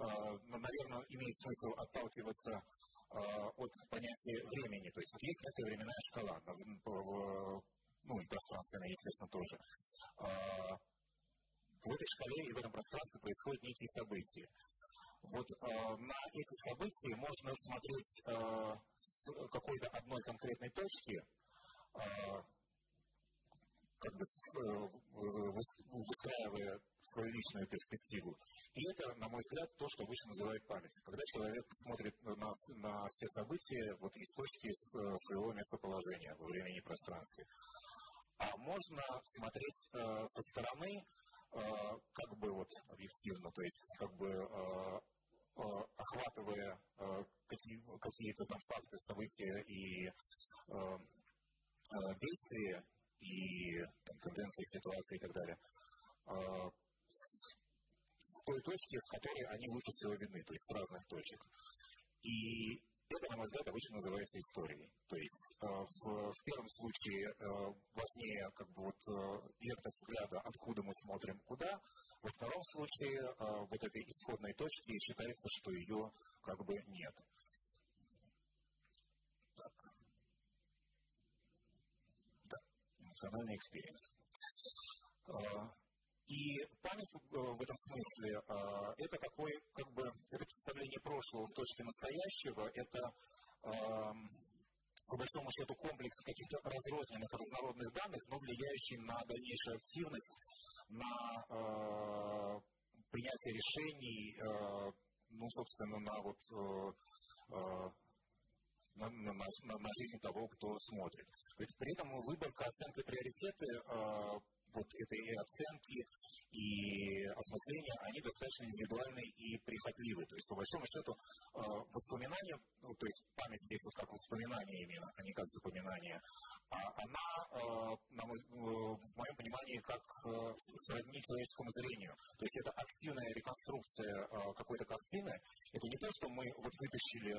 наверное, имеет смысл отталкиваться э, от понятия времени. То есть есть некая временная шкала, ну и пространственная, естественно, тоже. Э, в этой шкале и в этом пространстве происходят некие события. Вот э, на эти события можно смотреть э, с какой-то одной конкретной точки, э, как бы с, э, выстраивая свою личную перспективу. И это, на мой взгляд, то, что обычно называют память. Когда человек смотрит на, на все события вот из точки своего местоположения во времени и пространстве. А можно смотреть э, со стороны, Э, как бы вот объективно, то есть как бы э, э, охватывая какие-то там факты, события и действия и там, тенденции ситуации и так далее, той точки, с которой они лучше всего видны, то есть с разных точек. И это, на мой взгляд, обычно называется историей. То есть э, в, в первом случае э, важнее как бы вот э, вектор взгляда, откуда мы смотрим куда. Во втором случае э, вот этой исходной точки считается, что ее как бы нет. Так. Да, эмоциональный experience. И память э, в этом смысле э, это такой, как бы, это представление прошлого в точке настоящего, это эм, по большому счету комплекс каких-то разрозненных разнородных данных, но влияющий на дальнейшую активность, на э, принятие решений, ну, собственно, на вот э, на, на, на, на жизнь того, кто смотрит. При этом выборка, оценка, приоритеты вот этой оценки и осмысления, они достаточно индивидуальны и прихотливы. То есть, по большому счету, э, воспоминания, ну, то есть память здесь как воспоминание именно, а не как запоминание, а она, э, э, в моем понимании, как сродни человеческому зрению. То есть это активная реконструкция какой-то картины. Это не то, что мы вот вытащили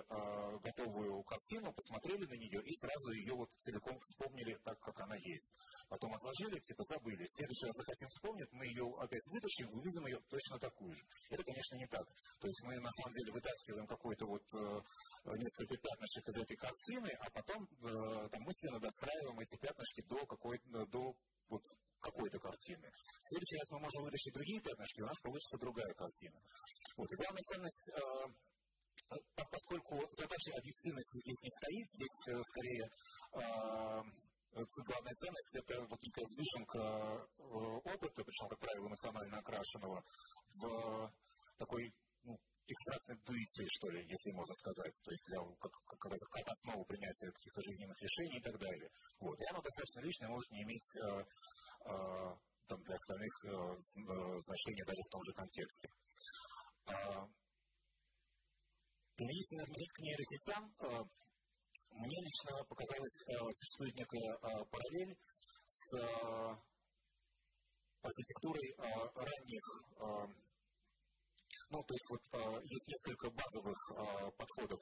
готовую картину, посмотрели на нее и сразу ее вот целиком вспомнили так, как она есть. Потом отложили, типа забыли. В следующий раз захотим вспомнить, мы ее опять вытащим, вывезем ее точно такую же. Это, конечно, не так. То есть мы на самом деле вытаскиваем какой-то вот э, несколько пятнышек из этой картины, а потом э, там, мысленно достраиваем эти пятнышки до какой-то, до вот какой-то картины. В следующий раз мы можем вытащить другие пятнышки, у нас получится другая картина. Вот. И главная ценность э, поскольку задача объективности здесь не стоит, здесь скорее главная ценность – это вот некая выжимка опыта, причем, как правило, эмоционально окрашенного, в такой ну, экстрактной интуиции, что ли, если можно сказать, то есть для, как, как, как основу принятия каких-то жизненных решений и так далее. Вот. И оно достаточно личное, может не иметь э, э, там, для остальных э, э значения даже в том же контексте. Э, применительно к нейросетям, э, мне лично показалось, э, существует некая э, параллель с э, архитектурой ранних ну, то есть вот есть несколько базовых подходов.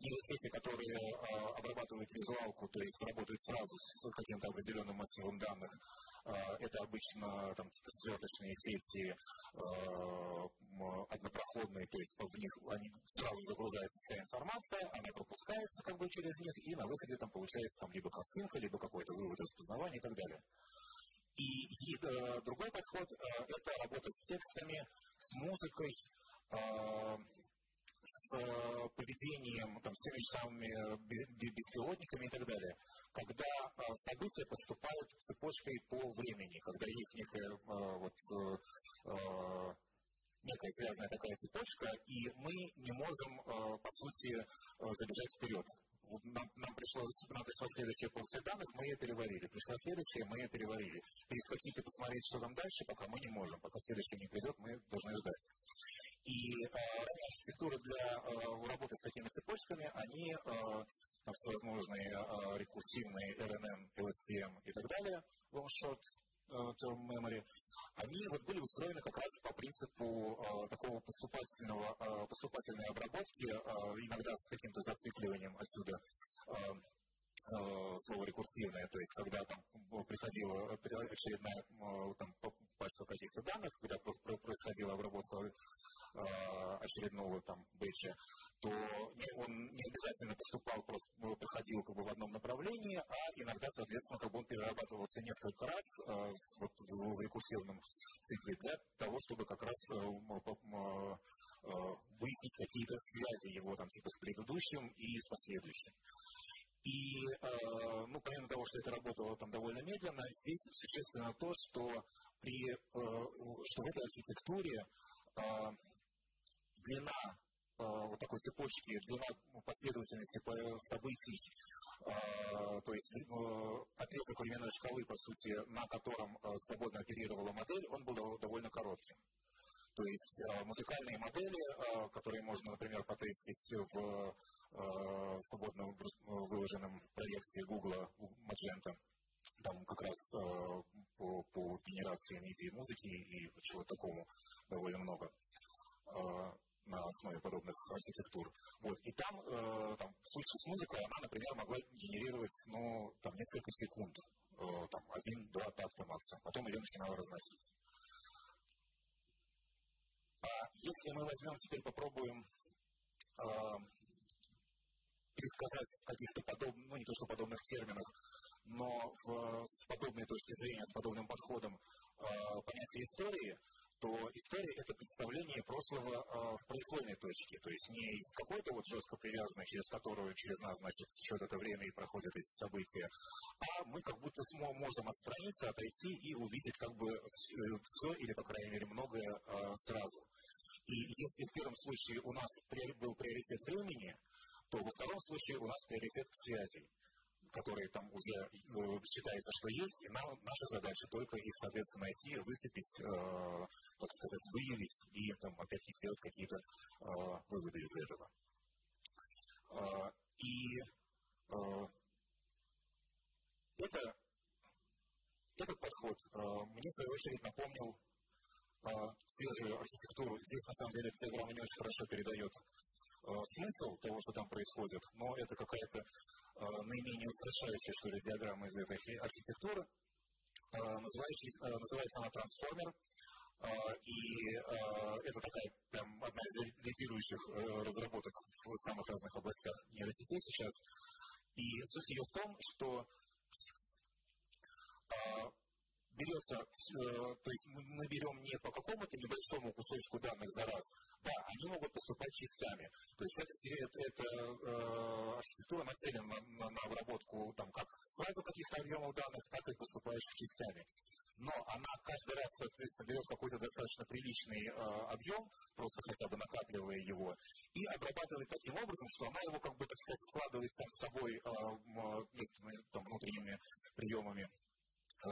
Нейросети, которые э, обрабатывают визуалку, то есть работают сразу с каким-то определенным массивом данных. Э, это обычно там, типа, звездочные сети э, однопроходные, то есть в них они сразу загружается вся информация, она пропускается как бы через них, и на выходе там получается там либо картинка, либо какой-то вывод распознавания и так далее. И, и э, другой подход э, это работа с текстами, с музыкой, а, с поведением, там, с теми же самыми беспилотниками и так далее, когда а, события поступают цепочкой по времени, когда есть некая а, вот, э, некая связанная такая цепочка, и мы не можем, по сути, забежать вперед. Нам, нам, пришло, нам пришла следующая порция данных, мы ее переварили. Пришла следующая, мы ее переварили. Если хотите посмотреть, что там дальше, пока мы не можем. Пока следующая не придет, мы должны ждать. И э, архитектуры для э, работы с такими цепочками, они э, всевозможные э, рекурсивные RNN, LSTM и так далее, one-shot term memory, они вот были устроены как раз по принципу э, такого поступательного, э, поступательной обработки, э, иногда с каким-то зацикливанием отсюда. Э, слово рекурсивное, то есть когда там приходила очередная там, пачка каких-то данных, когда происходила обработка Э, очередного там бэча, то он не обязательно поступал, просто ну, проходил как бы в одном направлении, а иногда, соответственно, как бы он перерабатывался несколько раз э, вот, в рекурсивном цикле для того, чтобы как раз э, выяснить какие-то связи его там типа с предыдущим и с последующим. И, э, ну, помимо того, что это работало там довольно медленно, здесь существенно то, что при, э, что в этой архитектуре э, длина э, вот такой цепочки, длина последовательности событий, э, то есть э, отрезок временной шкалы, по сути, на котором свободно оперировала модель, он был довольно коротким. То есть музыкальные модели, которые можно, например, потестить в свободно выложенном проекте Google Magenta, там как раз по, по генерации MIDI музыки и чего-то такому довольно много на основе подобных архитектур. Вот. И там, э, там, в случае она, например, могла генерировать, ну, там, несколько секунд, э, там, один-два такта максимум. Потом ее начинала разносить. А если мы возьмем, теперь попробуем э, пересказать в каких-то подобных, ну, не то что подобных терминах, но в, с подобной точки зрения, с подобным подходом э, понятие истории, то история – это представление прошлого э, в произвольной точке, то есть не из какой-то вот жестко привязанной, через которую, через нас, значит, течет это время и проходят эти события, а мы как будто можем отстраниться, отойти и увидеть как бы все или, по крайней мере, многое э, сразу. И если в первом случае у нас был приоритет времени, то во втором случае у нас приоритет связей которые там уже э, считается, что есть, и нам, наша задача только их, соответственно, найти, высыпить, э, так сказать, выявить и там опять сделать какие-то э, выводы из этого. Э, и э, это, этот подход э, мне, в свою очередь, напомнил э, свежую архитектуру. Здесь, на самом деле, диаграмма не очень хорошо передает смысл того, что там происходит, но это какая-то Э, наименее устрашающая, что ли, диаграмма из этой архитектуры. Э, э, называется она трансформер. И это такая прям одна из лидирующих разработок в самых разных областях нейросетей сейчас. И суть ее в том, что берется, то есть мы берем не по какому-то небольшому кусочку данных за раз, Да, они могут поступать частями. То есть это, это, это э, архитектура нацелена на, на, на обработку там, как сразу каких-то объемов данных, так и поступающих частями. Но она каждый раз, соответственно, берет какой-то достаточно приличный э, объем, просто хотя бы накапливая его, и обрабатывает таким образом, что она его, как бы, так сказать, складывает сам с собой э, некоторыми там, внутренними приемами. Э,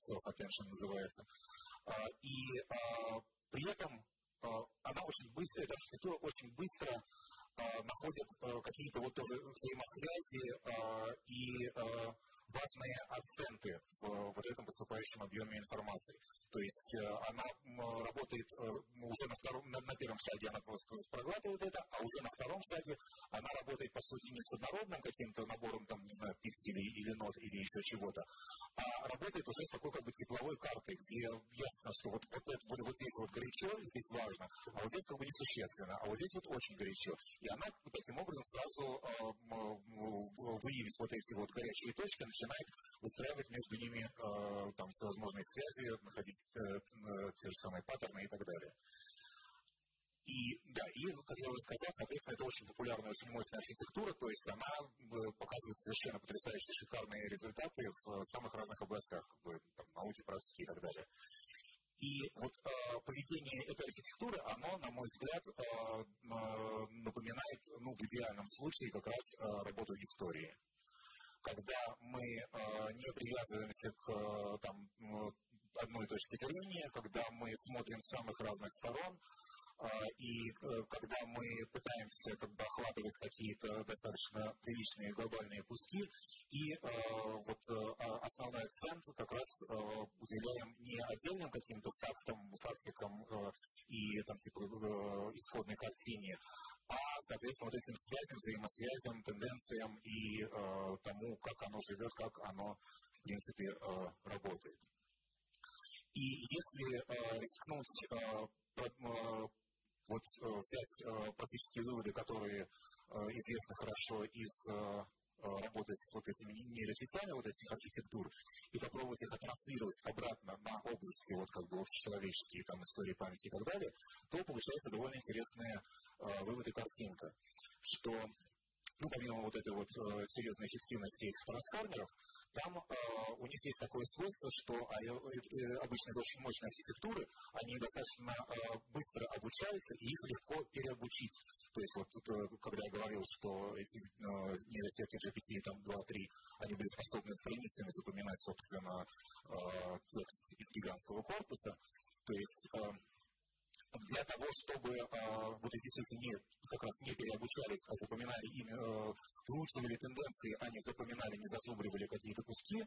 self-attention называется. Э, и э, при этом Э, она очень быстро, эта архитектура очень быстро э, находит э, какие-то вот тоже взаимосвязи и важные акценты в вот этом поступающем объеме информации. То есть она работает уже на, втором, на, на первом стадии, она просто проглатывает это, а уже на втором стадии она работает, по сути, не с однородным каким-то набором, там, не знаю, пикселей или нот или еще чего-то, а работает уже с такой как бы тепловой картой, где ясно, что вот, вот, это, вот, вот здесь вот горячо, здесь важно, а вот здесь как бы несущественно, а вот здесь вот очень горячо. И она таким образом сразу э, выявить вот эти вот горячие точки, начинает выстраивать между ними э, там всевозможные связи, находить э, э, те же самые паттерны и так далее. И да, и, как я уже сказал, соответственно, это очень популярная, очень мощная архитектура, то есть она показывает совершенно потрясающие, шикарные результаты в самых разных областях, там, науке, практике и так далее. И вот э, поведение этой архитектуры, оно, на мой взгляд, э, э, напоминает, ну, в идеальном случае, как раз э, работу истории. Когда мы э, не привязываемся к э, там, одной точке зрения, когда мы смотрим с самых разных сторон, а, и э, когда мы пытаемся как бы охватывать какие-то достаточно приличные глобальные куски, и э, вот э, а, основной акцент как раз уделяем не отдельным каким-то фактам, фактикам и там типа исходной картине, а, соответственно, вот этим связям, взаимосвязям, тенденциям и тому, как оно живет, как оно, в принципе, работает. И если э, рискнуть э, вот э, взять э, практические выводы, которые э, известны хорошо из работы с вот этими нейросетями, вот этих архитектур, и попробовать их транслировать обратно на области вот как бы общечеловеческие, там, истории памяти и так далее, то получается довольно интересная э, вывод и картинка, что ну, помимо вот этой вот э, серьезной эффективности этих трансформеров, там э, у них есть такое свойство, что э, обычно это очень мощные архитектуры, они достаточно э, быстро обучаются, и их легко переобучить. То есть вот тут, э, когда я говорил, что эти э, нейросети GPT, там 2-3, они были способны страницами запоминать, собственно, э, текст из гигантского корпуса, то есть э, для того, чтобы э, вот эти не, как раз не переобучались, а запоминали ими, э, выучивали тенденции, а не запоминали, не зазубривали какие-то куски, э,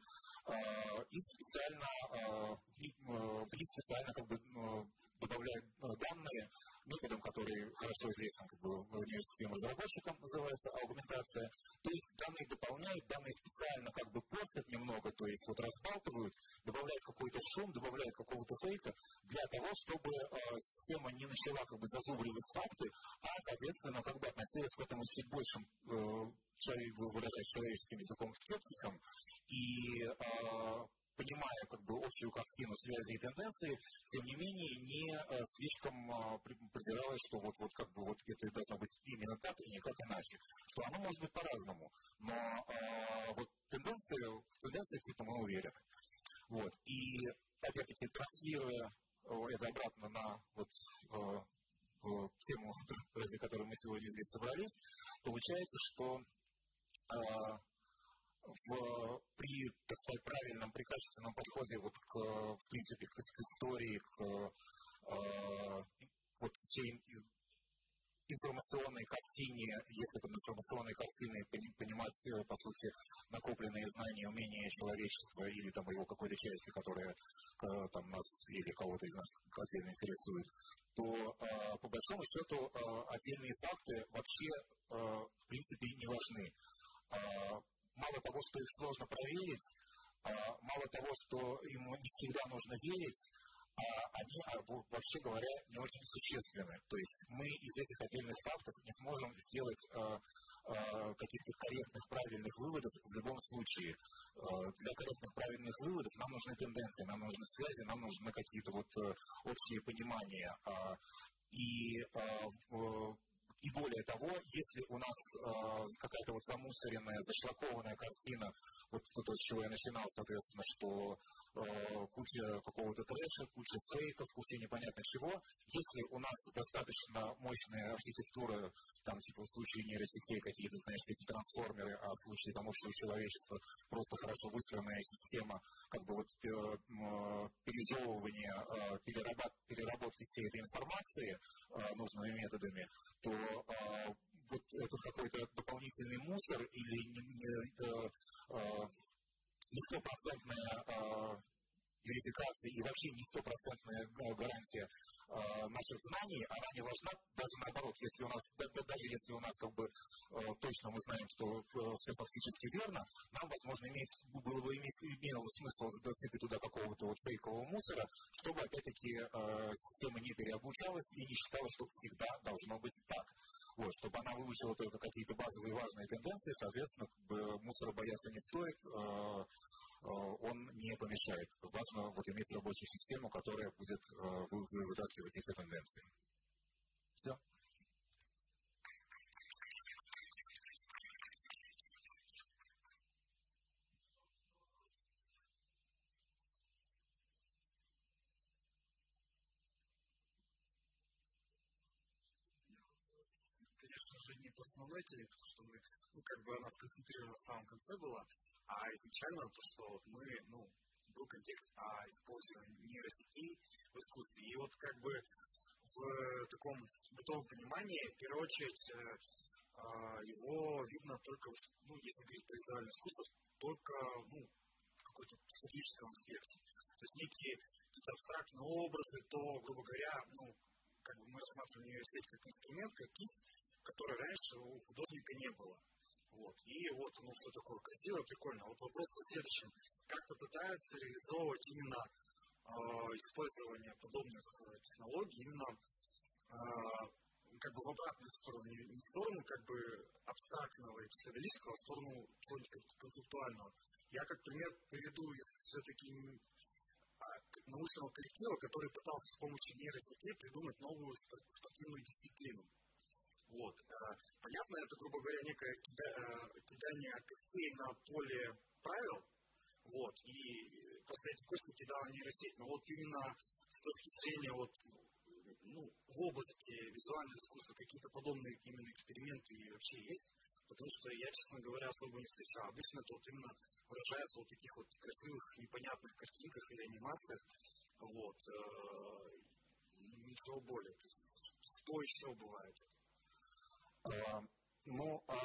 и специально, э, в них специально как бы э, добавляют э, данные, методом, который хорошо известен как бы, университетским разработчикам, называется аугментация. То есть данные дополняют, данные специально как бы портят немного, то есть вот разбалтывают, добавляют какой-то шум, добавляют какого-то фейка для того, чтобы э, система не начала как бы зазубривать факты, а, соответственно, как бы относилась к этому с чуть большим э, человеческим языком скепсисом и э, понимая как бы общую картину связи и тенденции, тем не менее не э, слишком э, придиралась, что вот, вот как бы вот это должно быть именно так и никак иначе. Что оно может быть по-разному, но э, вот тенденции, в тенденциях типа мы уверены. Вот. И опять-таки транслируя э, это обратно на вот э, тему, ради которой мы сегодня здесь собрались, получается, что э, в, при, так сказать, правильном, при качественном подходе вот к, в принципе, к, к истории, к э, вот всей информационной картине, если под информационной картиной понимать, э, по сути, накопленные знания, умения человечества или там его какой-то части, которая э, там нас или кого-то из нас отдельно интересует, то э, по большому счету отдельные факты вообще в принципе не важны мало того, что их сложно проверить, а, мало того, что им не всегда нужно верить, а они, а, вообще говоря, не очень существенны. То есть мы из этих отдельных фактов не сможем сделать каких-то корректных, правильных выводов в любом случае. Для корректных, правильных выводов нам нужны тенденции, нам нужны связи, нам нужны какие-то вот э, общие понимания. И и более того, если у нас э, какая-то вот замусоренная, зашлакованная картина, вот то, с чего я начинал, соответственно, что э, куча какого-то трэша, куча фейков, куча непонятно чего, если у нас достаточно мощная архитектура, там, типа, в случае нейросетей какие-то, знаешь, эти трансформеры, а в случае там общего человечества просто хорошо выстроенная система, как бы вот э, э, пережевывания, э, переработки всей этой информации э, нужными методами, то э, вот это какой-то дополнительный мусор или не, не, э, э, не стопроцентная верификация и вообще не стопроцентная гарантия наших знаний, она не важна даже наоборот, если у нас, даже если у нас как бы э, точно мы знаем, что э, все фактически верно, нам, возможно, иметь, было бы иметь, имело смысл засыпать туда какого-то вот фейкового мусора, чтобы, опять-таки, система не переобучалась и не считала, что всегда должно быть так. Вот, чтобы она выучила только какие-то базовые важные тенденции, соответственно, мусора бояться не стоит, Э, он не помешает. Важно вот иметь рабочую систему, которая будет э, вытаскивать эти тенденции. Все.
конечно же, не по основной теме, потому что мы, ну, как бы она сконцентрирована в самом конце была, а изначально то, что мы, ну, был контекст о использовании нейросетей в искусстве. И вот как бы в таком бытовом понимании, в первую очередь, э, а, его видно только, ну, если говорить про визуальное искусство, только ну, в какой-то психологическом аспекте. То есть некие какие-то абстрактные образы, то, грубо говоря, ну, как бы мы рассматриваем нейросеть как инструмент, как кисть, которой раньше у художника не было. Вот. И вот оно все такое красивое, прикольно. Вот вопрос в следующем. Как-то пытаются реализовывать именно э, использование подобных э, технологий именно э, как бы в обратную сторону, не в сторону как бы абстрактного и психоделического, а в сторону чего-нибудь концептуального. Я как пример приведу из все-таки а, научного коллектива, который пытался с помощью нейросетей придумать новую спортивную дисциплину. Вот. Э, понятно, это, грубо говоря, некое э, кидание костей на поле правил, вот, и просто эти кости кидала нейросеть, но вот именно с точки зрения вот, ну, в области визуального искусства какие-то подобные именно эксперименты вообще есть, потому что я, честно говоря, особо не встречал. Обычно это вот именно выражается вот в таких вот красивых, непонятных картинках или анимациях, вот, э, ничего более. То есть, что еще бывает?
А, ну, а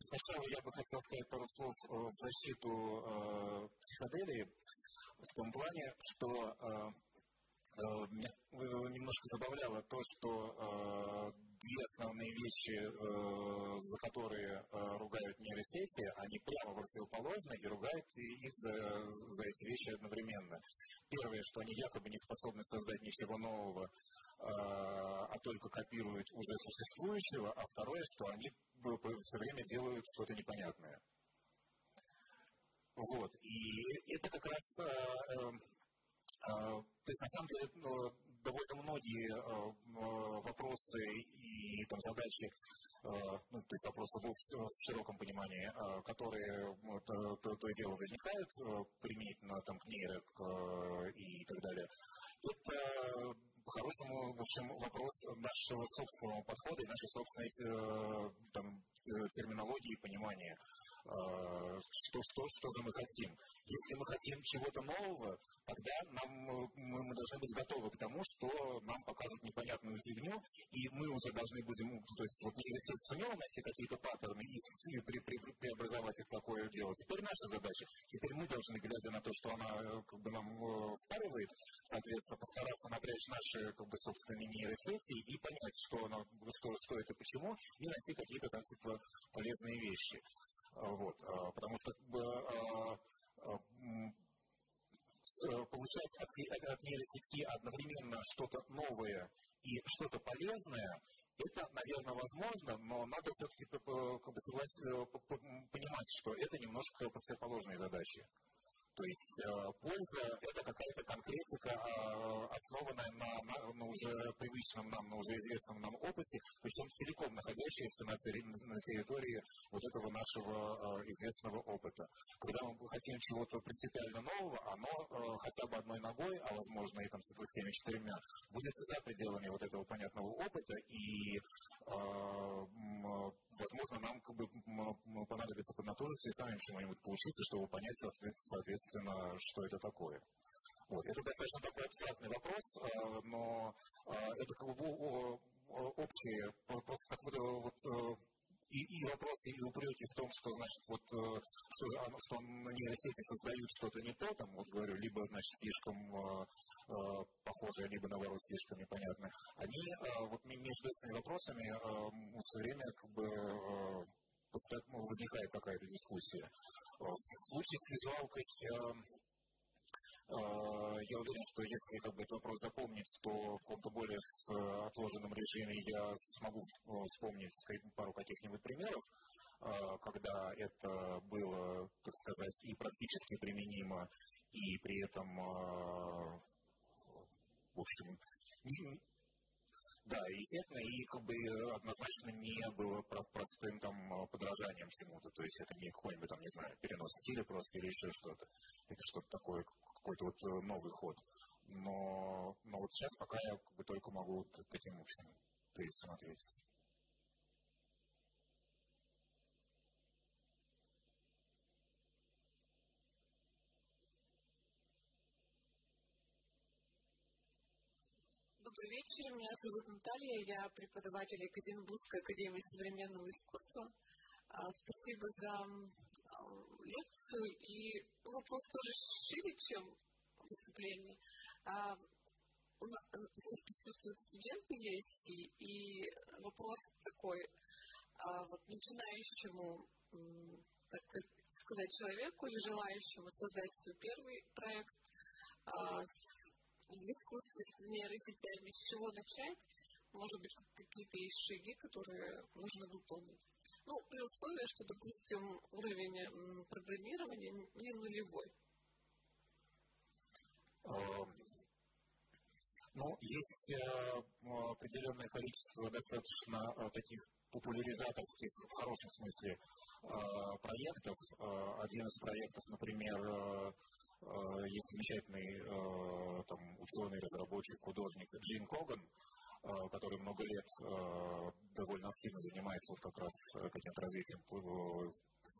сначала я бы хотел сказать пару слов э, в защиту э, психоделии, в том плане, что э, меня немножко забавляло то, что две основные вещи, за которые ругают нейросети, они прямо противоположны и ругают их за, за эти вещи одновременно. Первое, что они якобы не способны создать ничего нового, а, а только копируют уже существующего, а второе, что они все время делают что-то непонятное. Вот. И это как раз, э, а, то есть на самом деле ну, довольно многие вопросы и там, задачи, ну, то есть вопросы в широком понимании, которые то, то, то и дело возникают применительно там, к нейро к, и так далее, это по-хорошему, в общем, вопрос нашего собственного подхода и нашей собственной э, там, э, терминологии и понимания что, что, что же мы хотим. Если мы хотим чего-то нового, тогда нам, мы, мы должны быть готовы к тому, что нам покажут непонятную фигню, и мы уже должны будем, то есть вот университет сумел найти какие-то паттерны и, при, при, преобразовать их в такое дело. Теперь наша задача, теперь мы должны, глядя на то, что она э, как бы нам э, впаривает, соответственно, постараться напрячь наши как бы, собственные нейросети и понять, что, она, что, что это почему, и найти какие-то там типа полезные вещи. А, вот, а, потому что а, получать от, от нейросети одновременно что-то новое и что-то полезное, это, наверное, возможно, но надо все-таки как бы, соглас... понимать, что это немножко противоположные задачи. То есть э, польза – это какая-то конкретика, э, основанная на, на, на уже привычном нам, на уже известном нам опыте, причем целиком находящаяся на, территории вот этого нашего э, известного опыта. Когда мы хотим чего-то принципиально нового, оно э, хотя бы одной ногой, а возможно и там всеми четырьмя, будет за пределами вот этого понятного опыта, и возможно, нам как бы понадобится поднатужиться и самим чему-нибудь поучиться, чтобы понять, соответственно, что это такое. Вот. Это достаточно такой абстрактный вопрос, а, но а, это как бы общие, просто как бы вот и, и вопросы, и упреки в том, что, значит, вот, что, что нейросети создают что-то не то, там, вот говорю, либо, значит, слишком э, похожие, либо, наоборот, слишком непонятные, они э, вот между этими вопросами э, все время как бы э, возникает какая-то дискуссия. В случае с визуалкой я уверен, что если как бы, этот вопрос запомнить, то в каком-то более отложенном режиме я смогу вспомнить пару каких-нибудь примеров, когда это было, так сказать, и практически применимо, и при этом в общем, да, эффектно и как бы однозначно не было простым там подражанием чему-то. То есть это не какой-нибудь там, не знаю, перенос стиля просто или еще что-то. Это что-то такое, какой-то вот э, новый ход. Но, но вот сейчас пока я как бы только могу вот таким общим тезисом ответить.
Добрый вечер, меня зовут Наталья, я преподаватель Екатеринбургской академии современного искусства. А, спасибо за а, лекцию и вопрос тоже шире, чем выступление. А, нас здесь присутствуют студенты ЕСИ, и вопрос такой, вот начинающему, так сказать, человеку или желающему создать свой первый проект дискуссии с нейросетями, с чего начать, может быть, какие-то есть шаги, которые нужно выполнить. Ну, при условии, что, допустим, уровень программирования не нулевой.
Эм, ну, есть э, определенное количество достаточно э, таких популяризаторских, в хорошем смысле, э, проектов. Один из проектов, например, есть замечательный э, там, ученый, разработчик, художник Джин Коган, э, который много лет довольно активно занимается вот как раз каким-то развитием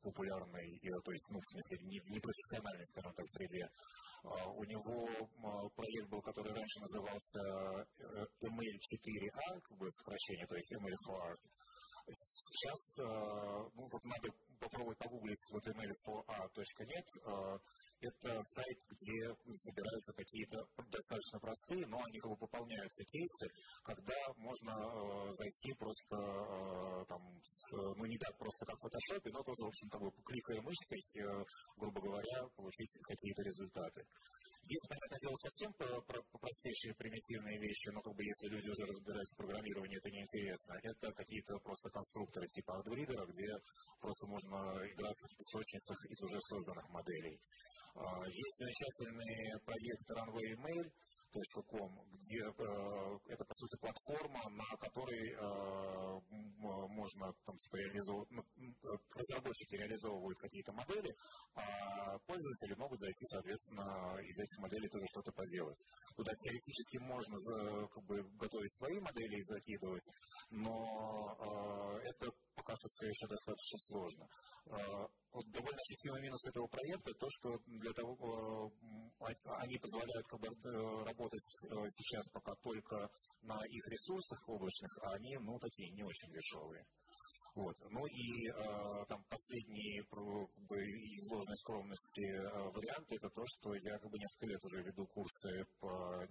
популярной, то есть, ну, в смысле, не, не скажем так, среде. У него проект был, который раньше назывался ML 4A, как бы сокращение, то есть ML for. Сейчас, ну, вот надо попробовать погуглить вот ml4a.net, это сайт, где собираются какие-то достаточно простые, но они как бы пополняются кейсы, когда можно э, зайти просто э, там, с, ну не так просто, как в фотошопе, но тоже, в общем, как бы кликая мышкой, э, грубо говоря, получить какие-то результаты. Есть, понятное дело, совсем простейшие примитивные вещи, но как бы если люди уже разбираются в программировании, это неинтересно. Это какие-то просто конструкторы типа AdBreeder, где просто можно играться в песочницах из уже созданных моделей. А, есть замечательный проект Runway Mail, где э, это, по сути, платформа, на которой э, можно там, типа, реализовывать, ну, разработчики реализовывают какие-то модели, а пользователи могут зайти, соответственно, из этих моделей тоже что-то поделать. Туда теоретически можно как бы, готовить свои модели и закидывать, но э, это пока что все еще достаточно сложно. А, довольно ощутимый минус этого проекта то, что для того а, они позволяют э, работать э, сейчас пока только на их ресурсах облачных, а они, ну, такие не очень дешевые. Вот. Ну и э, там последний как бы, из ложной скромности э, вариант это то, что я как бы несколько лет уже веду курсы по э,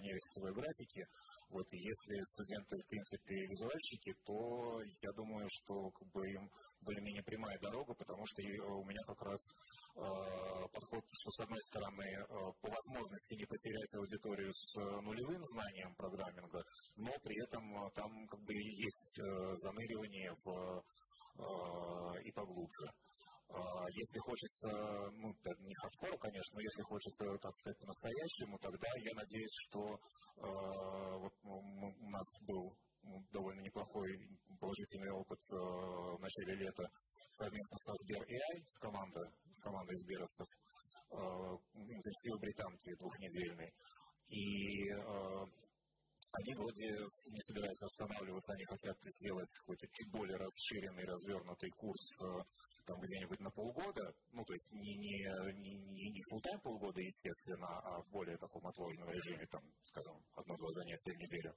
нейросетевой графике. Вот, и если студенты, в принципе, визуальщики, то я думаю, что как бы им более-менее прямая дорога, потому что у меня как раз э, подход, что с одной стороны э, по возможности не потерять аудиторию с нулевым знанием программинга, но при этом э, там как бы есть э, заныривание в, э, и поглубже. Если хочется, ну, не хардкора, конечно, но если хочется, так сказать, по-настоящему, тогда я надеюсь, что вот у нас был довольно неплохой положительный опыт в начале лета совместно со Сбер AI, с командой, с командой сберовцев, интенсивы британки двухнедельный. И они вроде не собираются останавливаться, они хотят сделать какой-то чуть более расширенный, развернутый курс там где-нибудь на полгода, ну, то есть не, не, не, не full time полгода, естественно, а в более таком отложенном режиме, там, скажем, одно-два занятия в неделю.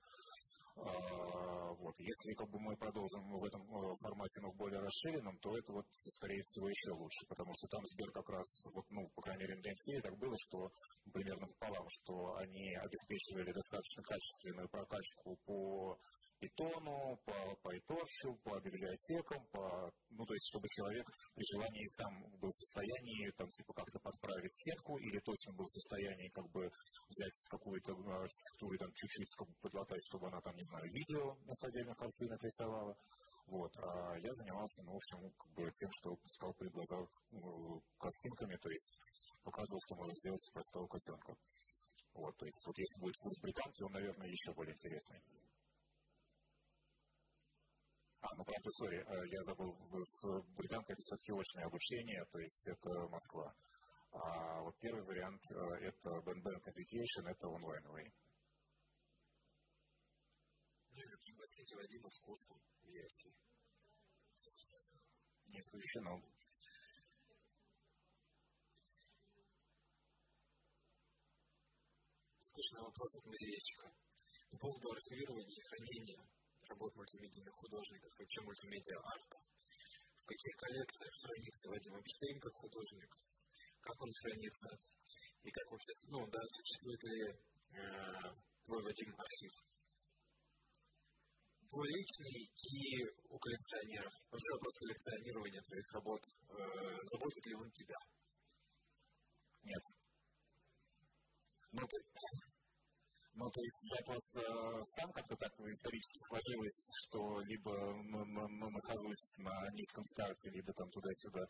А, вот. Если как бы, мы продолжим в этом э, формате, но в более расширенном, то это вот, скорее всего, еще лучше, потому что там Сбер как раз, вот, ну, по крайней мере, на так было, что примерно пополам, что они обеспечивали достаточно качественную прокачку по питону, по PyTorch, по библиотекам, по, ну, то есть, чтобы человек при желании сам был в состоянии, там, типа, как-то подправить сетку, или точно был в состоянии, как бы, взять какую-то архитектуру, там, чуть-чуть как бы, подлатать, чтобы она, там, не знаю, видео на отдельных картинах рисовала. Вот. А я занимался, ну, в общем, как бы, тем, что пускал перед глаза ну, картинками, то есть показывал, что можно сделать с простого котенка. Вот, то есть, вот если будет курс британки, он, наверное, еще более интересный. А, ну правда, сори, э, я забыл, с британкой это все-таки очное обучение, то есть это Москва. А вот первый вариант э, это Ben Bank Education, это онлайновый.
Ну или пригласите Вадима с курсом версии.
Не исключено.
Скучный вопрос от музейщика. По поводу архивирования и хранения работ мультимедийных художников, вообще мультимедиа арта, в каких коллекциях хранится Вадим Эпштейн как художник, как он хранится, и как вообще, ну да, существует ли э, твой Вадим архив. Твой личный и у коллекционеров. Вообще вопрос коллекционирования твоих работ, э, заботит ли он тебя?
Нет. Ну, ты, ну, то есть я просто сам как-то так исторически сложилось, что либо ну, нахожусь на низком старте, либо там туда-сюда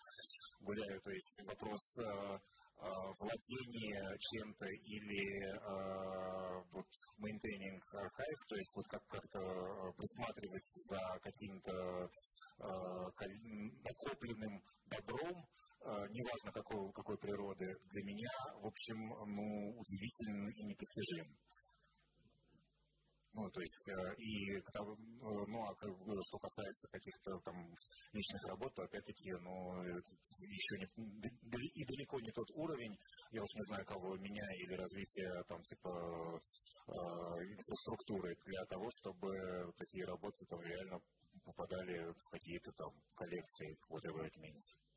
гуляю. То есть вопрос э, э, владения чем-то или э, вот maintaining archive, то есть вот как- как-то присматривать за каким-то э, накопленным добром, э, неважно какой, какой природы, для меня, в общем, ну, удивительно и непостижим. Ну, то есть, э, и, э, ну, а что касается каких-то там личных работ, то опять-таки, ну, еще не, и далеко не тот уровень, я уж не знаю, кого меня или развития там, типа, э, инфраструктуры для того, чтобы такие работы там реально попадали в какие-то там коллекции, whatever it means.